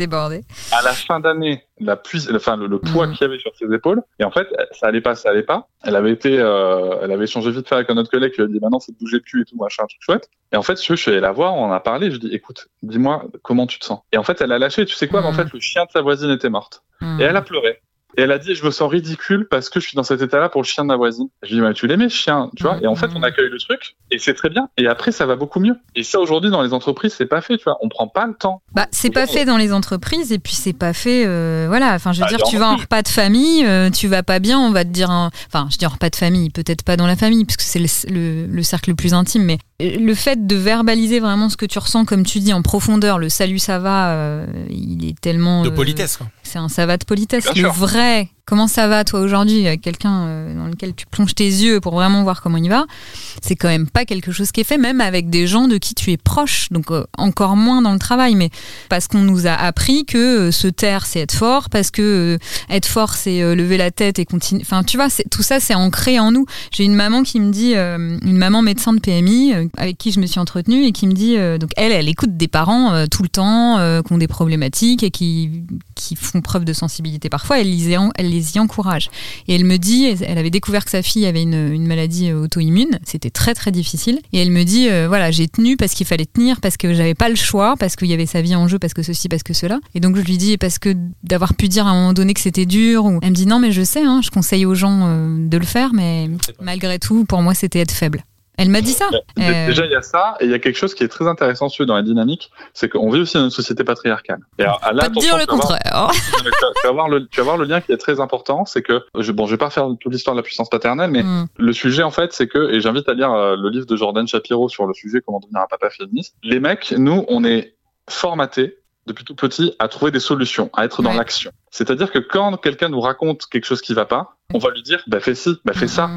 à la fin d'année la enfin le, le poids Mhm. qu'il y avait sur ses épaules. Et en fait, ça allait pas, ça allait pas. Elle avait été, euh, elle avait échangé vite fait avec un autre collègue qui lui a dit maintenant c'est de bouger le cul et tout machin, un truc chouette. Et en fait, veux, je suis allé la voir, on en a parlé. Je dis écoute, dis-moi comment tu te sens? Et en fait, elle a lâché. Tu sais quoi En Mhm. fait, le chien de sa voisine était morte. Mhm. Et elle a pleuré. Et elle a dit, je me sens ridicule parce que je suis dans cet état-là pour le chien de ma voisine. Je lui ai dit, mais tu l'aimais, chien, tu vois. Et en fait, on accueille le truc et c'est très bien. Et après, ça va beaucoup mieux. Et ça, aujourd'hui, dans les entreprises, c'est pas fait, tu vois. On prend pas le temps. Bah, c'est pas fait dans les entreprises et puis c'est pas fait. euh, voilà, enfin, je veux Ah, dire, tu vas en repas de famille, euh, tu vas pas bien, on va te dire. un- Enfin, je dis en repas de famille, peut-être pas dans la famille, puisque c'est le, le- le cercle le plus intime, mais euh, le fait de verbaliser vraiment ce que tu ressens, comme tu dis, en profondeur, le salut, ça va, euh, il est tellement. De euh, politesse, quoi. C'est un ça va de politesse. Le vrai, comment ça va toi aujourd'hui, avec quelqu'un euh, dans lequel tu plonges tes yeux pour vraiment voir comment il va, c'est quand même pas quelque chose qui est fait, même avec des gens de qui tu es proche, donc euh, encore moins dans le travail, mais parce qu'on nous a appris que euh, se taire c'est être fort, parce que euh, être fort c'est euh, lever la tête et continuer. Enfin, tu vois, tout ça c'est ancré en nous. J'ai une maman qui me dit, euh, une maman médecin de PMI euh, avec qui je me suis entretenue et qui me dit, euh, donc elle, elle écoute des parents euh, tout le temps euh, qui ont des problématiques et qui qui font preuve de sensibilité parfois, elle elle les y encourage. Et elle me dit, elle avait découvert que sa fille avait une, une maladie euh, auto-immune, c'était très très difficile. Et elle me dit, euh, voilà, j'ai tenu parce qu'il fallait tenir, parce que j'avais pas le choix, parce qu'il y avait sa vie en jeu, parce que ceci, parce que cela. Et donc je lui dis, parce que d'avoir pu dire à un moment donné que c'était dur, ou elle me dit, non mais je sais, hein, je conseille aux gens euh, de le faire, mais malgré tout, pour moi c'était être faible. Elle m'a dit ça. Euh, Déjà, il y a ça, et il y a quelque chose qui est très intéressant dans la dynamique, c'est qu'on vit aussi dans une société patriarcale. Et alors, là, pas dire le contraire. Tu vas- voir le, tu vas voir le lien qui est très important, c'est que je, bon, je vais pas faire toute l'histoire de la puissance paternelle, mais Mm. le sujet en fait, c'est que et j'invite à lire euh, le livre de Jordan Shapiro sur le sujet comment devenir un papa féministe. Les mecs, nous, on est formatés depuis tout petit à trouver des solutions, à être dans Ouais. l'action. C'est-à-dire que quand quelqu'un nous raconte quelque chose qui va pas, on va lui dire bah fais ci, bah fais ça.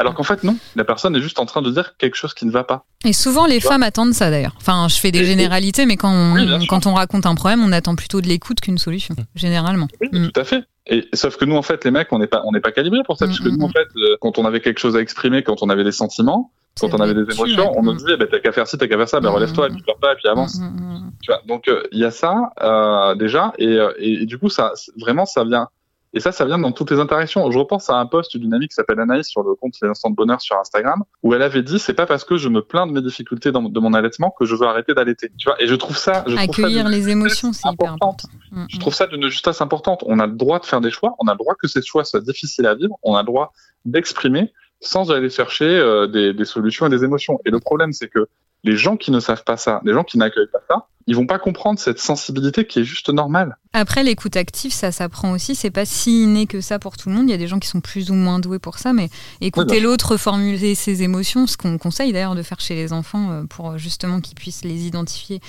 Mm. Alors qu'en fait non, la personne est juste en train de dire quelque chose qui ne va pas. Et souvent, les femmes attendent ça d'ailleurs. Enfin, je fais des généralités, mais quand on, Oui, quand on raconte un problème, on attend plutôt de l'écoute qu'une solution, généralement. Oui, Mm. tout à fait. Et sauf que nous, en fait, les mecs, on n'est pas, on n'est pas calibrés pour ça, Mm, puisque mm, nous, en fait, euh, quand on avait quelque chose à exprimer, quand on avait des sentiments, quand on avait des émotions, on nous disait, bah, t'as qu'à faire ci, t'as qu'à faire ça, bah, Mm, relève-toi, mm, et puis pleure pas, et puis avance. Mm, mm, mm. Tu vois. Donc, euh, il y a ça, euh, déjà, et, euh, et, et du coup, ça, c'est- vraiment, ça vient, et ça, ça vient dans toutes les interactions. Je repense à un post d'une amie qui s'appelle Anaïs sur le compte Les Instants de Bonheur sur Instagram, où elle avait dit, c'est pas parce que je me plains de mes difficultés dans, de mon allaitement que je veux arrêter d'allaiter. Tu vois, et je trouve ça, je trouve ça Accueillir les émotions, c'est hyper important. Mm, Je mm. trouve ça d'une justesse importante. On a le droit de faire des choix, on a le droit que ces choix soient difficiles à vivre, on a le droit d'exprimer sans aller chercher euh, des, des solutions et des émotions. Et le problème, c'est que Les gens qui ne savent pas ça, les gens qui n'accueillent pas ça, ils vont pas comprendre cette sensibilité qui est juste normale. Après, l'écoute active, ça s'apprend aussi. C'est pas si inné que ça pour tout le monde. Il y a des gens qui sont plus ou moins doués pour ça, mais écouter Oui, bah. l'autre formuler ses émotions, ce qu'on conseille d'ailleurs de faire chez les enfants euh, pour justement qu'ils puissent les identifier.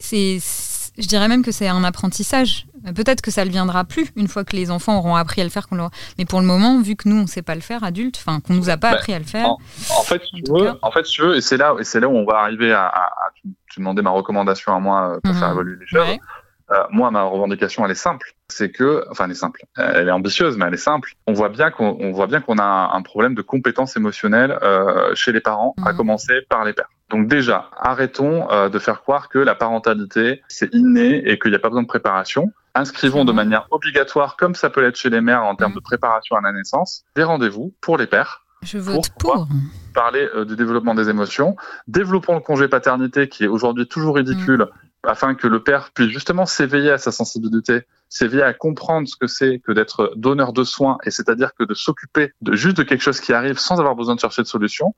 C'est- je dirais même que c'est un apprentissage. Peut-être que ça ne viendra plus une fois que les enfants auront appris à le faire. leur- Mais pour le moment, vu que nous, on ne sait pas le faire, adultes, enfin, qu'on nous a pas Bah, appris à le faire. en- En fait, si En tu veux, en fait, tu veux, et c'est là, et c'est là où on va arriver à, à- à- tu, demandais ma recommandation à moi euh, pour Mhm. faire évoluer les choses. Ouais. Euh, moi, ma revendication, elle est simple. C'est que, enfin, elle est simple. Euh, Elle est ambitieuse, mais elle est simple. On voit bien qu'on, on voit bien qu'on a un, problème de compétences émotionnelles euh, chez les parents, à Mhm. commencer par les pères. Donc déjà, arrêtons euh, de faire croire que la parentalité c'est inné et qu'il n'y a pas besoin de préparation. Inscrivons de manière obligatoire, comme ça peut l'être chez les mères en termes de préparation à la naissance, des rendez-vous pour les pères Je vote Pourquoi pour. parler euh, du développement des émotions. Développons le congé paternité qui est aujourd'hui toujours ridicule afin que le père puisse justement s'éveiller à sa sensibilité, s'éveiller à comprendre ce que c'est que d'être donneur de soins et c'est-à-dire que de s'occuper de juste de quelque chose qui arrive sans avoir besoin de chercher de solution.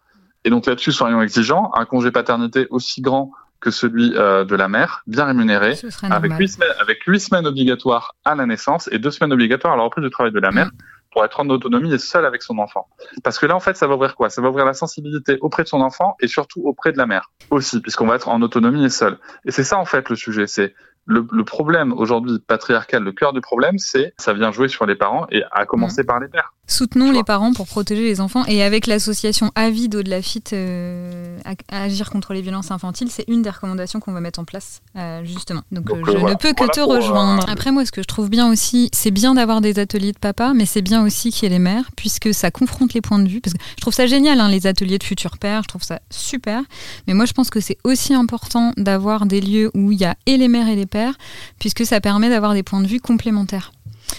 Et donc là-dessus, soyons exigeants. Un congé paternité aussi grand que celui euh, de la mère, bien rémunéré, avec huit semaines, avec huit semaines obligatoires à la naissance et deux semaines obligatoires à la reprise du travail de la mère pour être en autonomie et seule avec son enfant. Parce que là, en fait, ça va ouvrir quoi? Ça va ouvrir la sensibilité auprès de son enfant et surtout auprès de la mère aussi, puisqu'on va être en autonomie et seul. Et c'est ça, en fait, le sujet. C'est le, le problème aujourd'hui patriarcal, le cœur du problème, c'est ça vient jouer sur les parents et à commencer par les pères. Soutenons les parents pour protéger les enfants et avec l'association Avis de la FIT euh, à- à agir contre les violences infantiles, c'est une des recommandations qu'on va mettre en place euh, justement. Donc, Donc, euh, je voilà. ne peux que Voilà te pour, rejoindre. Après moi, ce que je trouve bien aussi, c'est bien d'avoir des ateliers de papa, mais c'est bien aussi qu'il y ait les mères puisque ça confronte les points de vue. Parce que je trouve ça génial hein, les ateliers de futurs pères, je trouve ça super. Mais moi, je pense que c'est aussi important d'avoir des lieux où il y a et les mères et les pères, puisque ça permet d'avoir des points de vue complémentaires.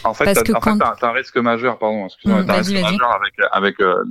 En fait, en fait, quand- un risque majeur, pardon, excuse-moi, Mm, t'as un risque majeur avec, avec euh,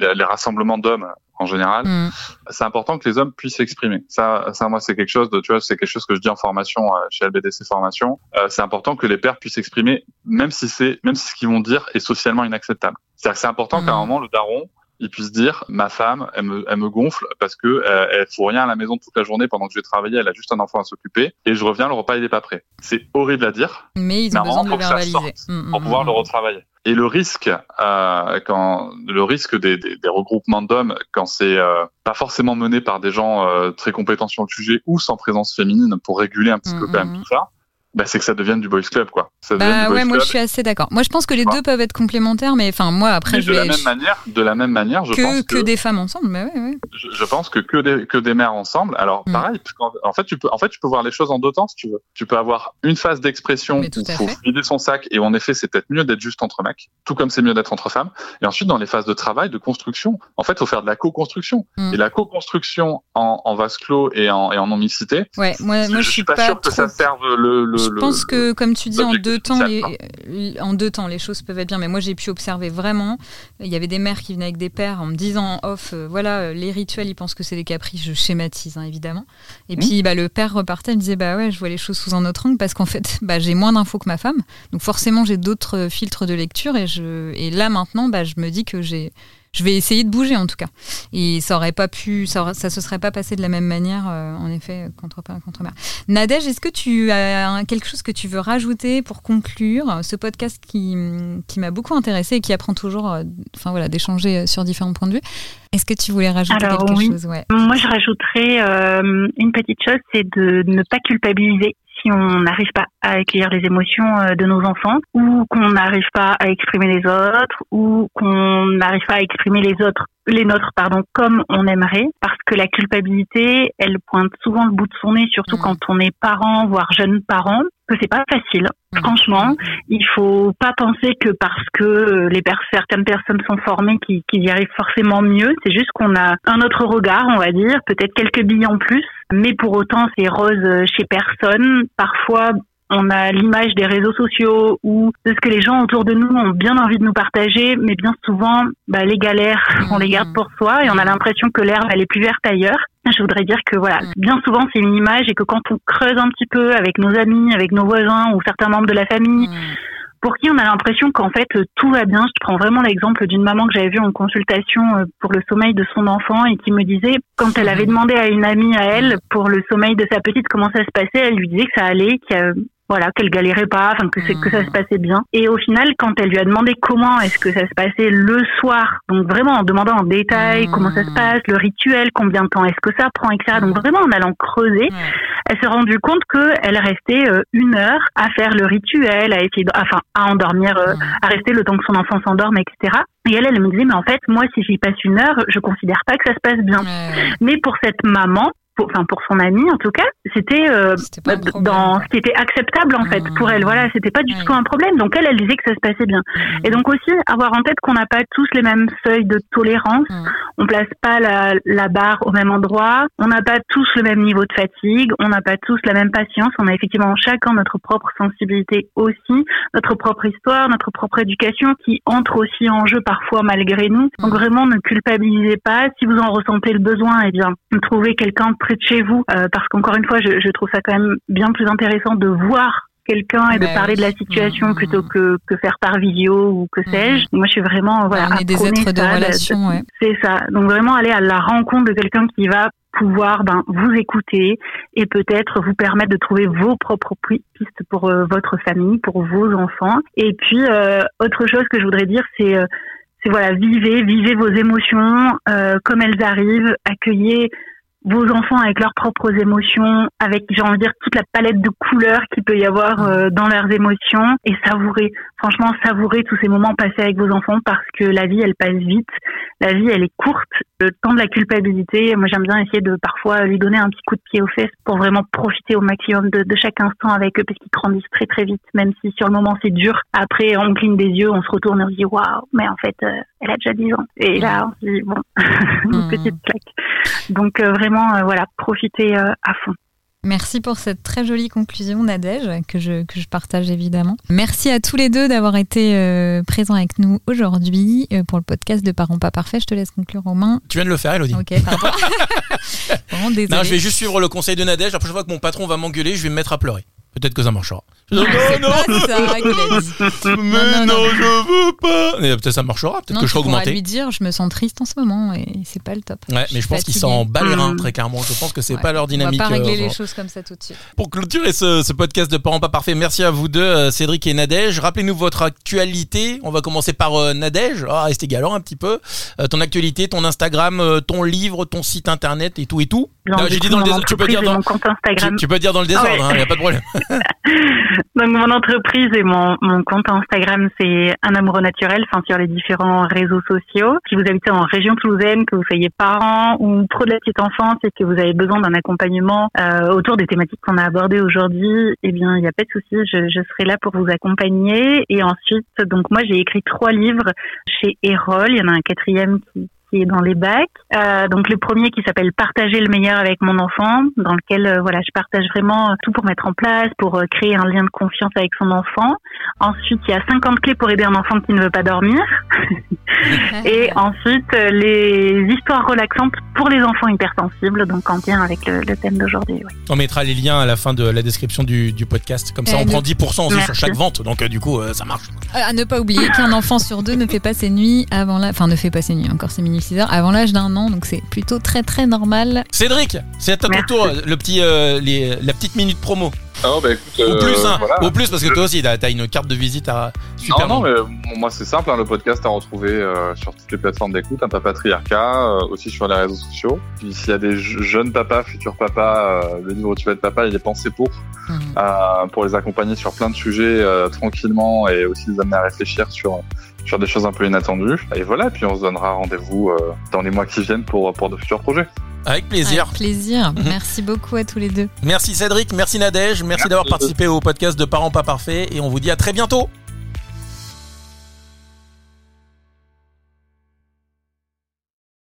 les, les rassemblements d'hommes en général. Mm. c'est important que les hommes puissent s'exprimer. Ça, ça, moi, c'est quelque chose de, tu vois, c'est quelque chose que je dis en formation euh, chez LBDC Formation. Euh, c'est important que les pères puissent s'exprimer, même si c'est, même si ce qu'ils vont dire est socialement inacceptable. C'est-à-dire que c'est important Mhm. qu'à un moment, le daron, il puisse dire, ma femme, elle me, elle me gonfle parce que euh, elle fout rien à la maison toute la journée pendant que je vais travailler, elle a juste un enfant à s'occuper et je reviens, le repas il est pas prêt. C'est horrible à dire, Mais ils ont besoin de le verbaliser. sorte Mm, pour mm, pouvoir mm. le retravailler. Et le risque, euh, quand le risque des, des, des regroupements d'hommes, quand c'est euh, pas forcément mené par des gens euh, très compétents sur le sujet ou sans présence féminine pour réguler un petit peu quand même tout ça, bah, c'est que ça devienne du boys club quoi. Ça Bah du boys ouais, moi je suis assez d'accord. Moi je pense que les deux peuvent être complémentaires, mais enfin moi après Mais je de la même manière, de la même manière, je que, pense que que, des femmes ensemble. Bah ouais, ouais. je, je pense que que des que des mères ensemble. Alors Mm. pareil, parce qu'en- en fait tu peux en fait tu peux voir les choses en deux temps si tu veux. Tu peux avoir une phase d'expression Mais où à faut vider son sac et en effet c'est peut-être mieux d'être juste entre mecs, tout comme c'est mieux d'être entre femmes. Et ensuite dans les phases de travail, de construction, en fait faut faire de la co-construction. Mm. Et la co-construction en, en vase clos et en et en non mixité. Ouais, moi, moi je, suis pas, pas, sûr que ça serve le. le je le- pense que, comme tu dis, en deux temps, les, en deux temps, les choses peuvent être bien. Mais moi, j'ai pu observer vraiment. Il y avait des mères qui venaient avec des pères en me disant en off, euh, voilà, euh, les rituels, ils pensent que c'est des caprices. Je schématise, hein, évidemment. Et Mmh. puis, bah, le père repartait, il me disait, bah ouais, je vois les choses sous un autre angle parce qu'en fait, bah, j'ai moins d'infos que ma femme. Donc, forcément, j'ai d'autres filtres de lecture. Et, je, et là, maintenant, bah, je me dis que j'ai. Je vais essayer de bouger en tout cas. Et ça aurait pas pu, ça, aurait- ça se serait pas passé de la même manière, euh, en effet, contre père contre mère. Nadège, est-ce que tu as quelque chose que tu veux rajouter pour conclure ce podcast qui, qui m'a beaucoup intéressé et qui apprend toujours, euh, enfin voilà, d'échanger euh, sur différents points de vue? Est-ce que tu voulais rajouter Alors, quelque oui. chose? Ouais. Moi, je rajouterais euh, une petite chose, c'est de ne pas culpabiliser si on n'arrive pas à accueillir les émotions euh, de nos enfants, ou qu'on n'arrive pas à exprimer les autres, ou qu'on n'arrive pas à exprimer les autres, les nôtres, pardon, comme on aimerait, parce que la culpabilité, elle pointe souvent le bout de son nez, surtout Mhm. quand on est parent, voire jeune parent, que c'est pas facile. Franchement, il faut pas penser que parce que euh, les certaines personnes sont formées qu'ils qu'ils y arrivent forcément mieux. C'est juste qu'on a un autre regard, on va dire, peut-être quelques billes en plus. Mais pour autant, c'est rose euh, chez personne. Parfois, on a l'image des réseaux sociaux ou de ce que les gens autour de nous ont bien envie de nous partager, mais bien souvent, bah, les galères, on les garde pour soi et on a l'impression que l'herbe elle est plus verte ailleurs. Je voudrais dire que voilà, Mm. bien souvent c'est une image et que quand on creuse un petit peu avec nos amis, avec nos voisins ou certains membres de la famille, Mhm. pour qui on a l'impression qu'en fait tout va bien. Je prends vraiment l'exemple d'une maman que j'avais vue en consultation pour le sommeil de son enfant et qui me disait quand elle avait demandé à une amie à elle pour le sommeil de sa petite comment ça se passait, elle lui disait que ça allait, qu'il voilà, qu'elle galérait pas, enfin que c'est que ça se passait bien. Et au final, quand elle lui a demandé comment est-ce que ça se passait le soir, donc vraiment en demandant en détail comment ça se passe, le rituel, combien de temps est-ce que ça prend, etc. Donc vraiment en allant creuser, elle s'est rendue compte que elle restait euh, une heure à faire le rituel, à essayer, de, enfin à endormir, euh, à rester le temps que son enfant s'endorme, etc. Et elle, elle me disait, mais en fait, moi, si j'y passe une heure, je considère pas que ça se passe bien. Mais pour cette maman, pour, enfin pour son amie en tout cas, c'était euh, dans ce qui était acceptable en fait pour elle. Voilà, c'était pas du tout un problème. Donc elle, elle disait que ça se passait bien. Mmh. Et donc aussi avoir en tête qu'on n'a pas tous les mêmes seuils de tolérance. Mmh. On place pas la, la, barre au même endroit. On n'a pas tous le même niveau de fatigue. On n'a pas tous la même patience. On a effectivement chacun notre propre sensibilité aussi, notre propre histoire, notre propre éducation qui entre aussi en jeu parfois malgré nous. Donc mmh. vraiment ne culpabilisez pas. Si vous en ressentez le besoin, eh bien trouvez quelqu'un de chez vous, euh, parce qu'encore une fois, je, je, trouve ça quand même bien plus intéressant de voir quelqu'un et de bah parler de la situation mmh. plutôt que, que faire par vidéo ou que mmh. sais-je. Moi, je suis vraiment voilà. On est des êtres de relation, ouais. C'est ça. Donc vraiment aller à la rencontre de quelqu'un qui va pouvoir ben, vous écouter et peut-être vous permettre de trouver vos propres pistes pour euh, votre famille, pour vos enfants. Et puis euh, autre chose que je voudrais dire, c'est c'est voilà, vivez, vivez vos émotions comme elles arrivent, accueillez vos enfants avec leurs propres émotions, avec j'ai envie de dire toute la palette de couleurs qu'il peut y avoir euh, dans leurs émotions et savourer, franchement savourer tous ces moments passés avec vos enfants parce que la vie elle passe vite, la vie elle est courte, le temps de la culpabilité, moi j'aime bien essayer de parfois lui donner un petit coup de pied aux fesses pour vraiment profiter au maximum de, de chaque instant avec eux parce qu'ils grandissent très très vite, même si sur le moment c'est dur. Après on cligne des yeux, on se retourne et on se dit waouh, mais en fait euh, elle a déjà 10 ans et là on se dit bon une mmh. petite claque. Donc euh, vraiment, euh, voilà, profitez euh, à fond. Merci pour cette très jolie conclusion, Nadège, que je, que je partage évidemment. Merci à tous les deux d'avoir été présents avec nous aujourd'hui pour le podcast de Parents pas parfaits. Je te laisse conclure, Romain. Tu viens de le faire, Elodie. Ok, pardon. non, je vais juste suivre le conseil de Nadège. La prochaine fois que mon patron va m'engueuler, je vais me mettre à pleurer. Peut-être que ça marchera. Non, non, non, ça Mais non, je veux pas. peut-être ça marchera. Peut-être que je serai augmenté. lui dire, je me sens triste en ce moment et c'est pas le top. Ouais, mais je pense qu'ils s'en bat les reins très clairement. Je pense que c'est pas leur dynamique. On va pas régler euh, les choses comme ça tout de suite. Pour clôturer ce, ce podcast de parents pas parfaits, merci à vous deux, euh, Cédric et Nadège. Rappelez-nous votre actualité. On va commencer par euh, Nadège. Oh, restez galant un petit peu. ton actualité, ton Instagram, ton livre, ton site internet et tout et tout. J'ai dit dans le désordre. Tu peux dire dans. Tu, peux dire dans le désordre. Il n'y a pas de problème. Donc mon entreprise et mon, mon compte Instagram, c'est un amoureux naturel, enfin sur les différents réseaux sociaux. Si vous habitez en région toulousaine, que vous soyez parent ou pro de la petite enfance et que vous avez besoin d'un accompagnement euh, autour des thématiques qu'on a abordées aujourd'hui, eh bien il n'y a pas de souci, je, je, serai là pour vous accompagner. Et ensuite, donc moi j'ai écrit trois livres chez Erol, il y en a un quatrième qui qui est dans les bacs. Euh, donc le premier qui s'appelle Partager le meilleur avec mon enfant, dans lequel euh, voilà je partage vraiment tout pour mettre en place, pour euh, créer un lien de confiance avec son enfant. Ensuite il y a 50 clés pour aider un enfant qui ne veut pas dormir. Et ensuite euh, les histoires relaxantes pour les enfants hypersensibles, donc en lien avec le, le thème d'aujourd'hui. On mettra les liens à la fin de la description du, du podcast, comme ça on prend 10% aussi sur chaque vente, donc du coup ça marche. À ne pas oublier qu'un enfant sur deux ne fait pas ses nuits avant la, enfin ne fait pas ses nuits, encore c'est mini heures avant l'âge d'un an, donc c'est plutôt très très normal. Cédric, c'est à ton tour, le petit, euh, la petite minute promo. Ah bah écoute, au plus, hein, au plus parce que toi aussi, t'as as une carte de visite à super. Non, non, mais moi c'est simple, hein, le podcast à retrouver euh, sur toutes les plateformes d'écoute, un papatriarcat, euh, aussi sur les réseaux sociaux. Puis s'il y a des jeunes papas, futurs papas, le livre où tu vas être papa, il est pensé pour, mmh. pour les accompagner sur plein de sujets tranquillement et aussi les amener à réfléchir sur sur des choses un peu inattendues. Et voilà, puis on se donnera rendez-vous euh, dans les mois qui viennent pour, pour de futurs projets. Avec plaisir. Avec plaisir. Mhm. Merci beaucoup à tous les deux. Merci Cédric, merci Nadège, merci, d'avoir participé au podcast de Parents pas parfaits et on vous dit à très bientôt.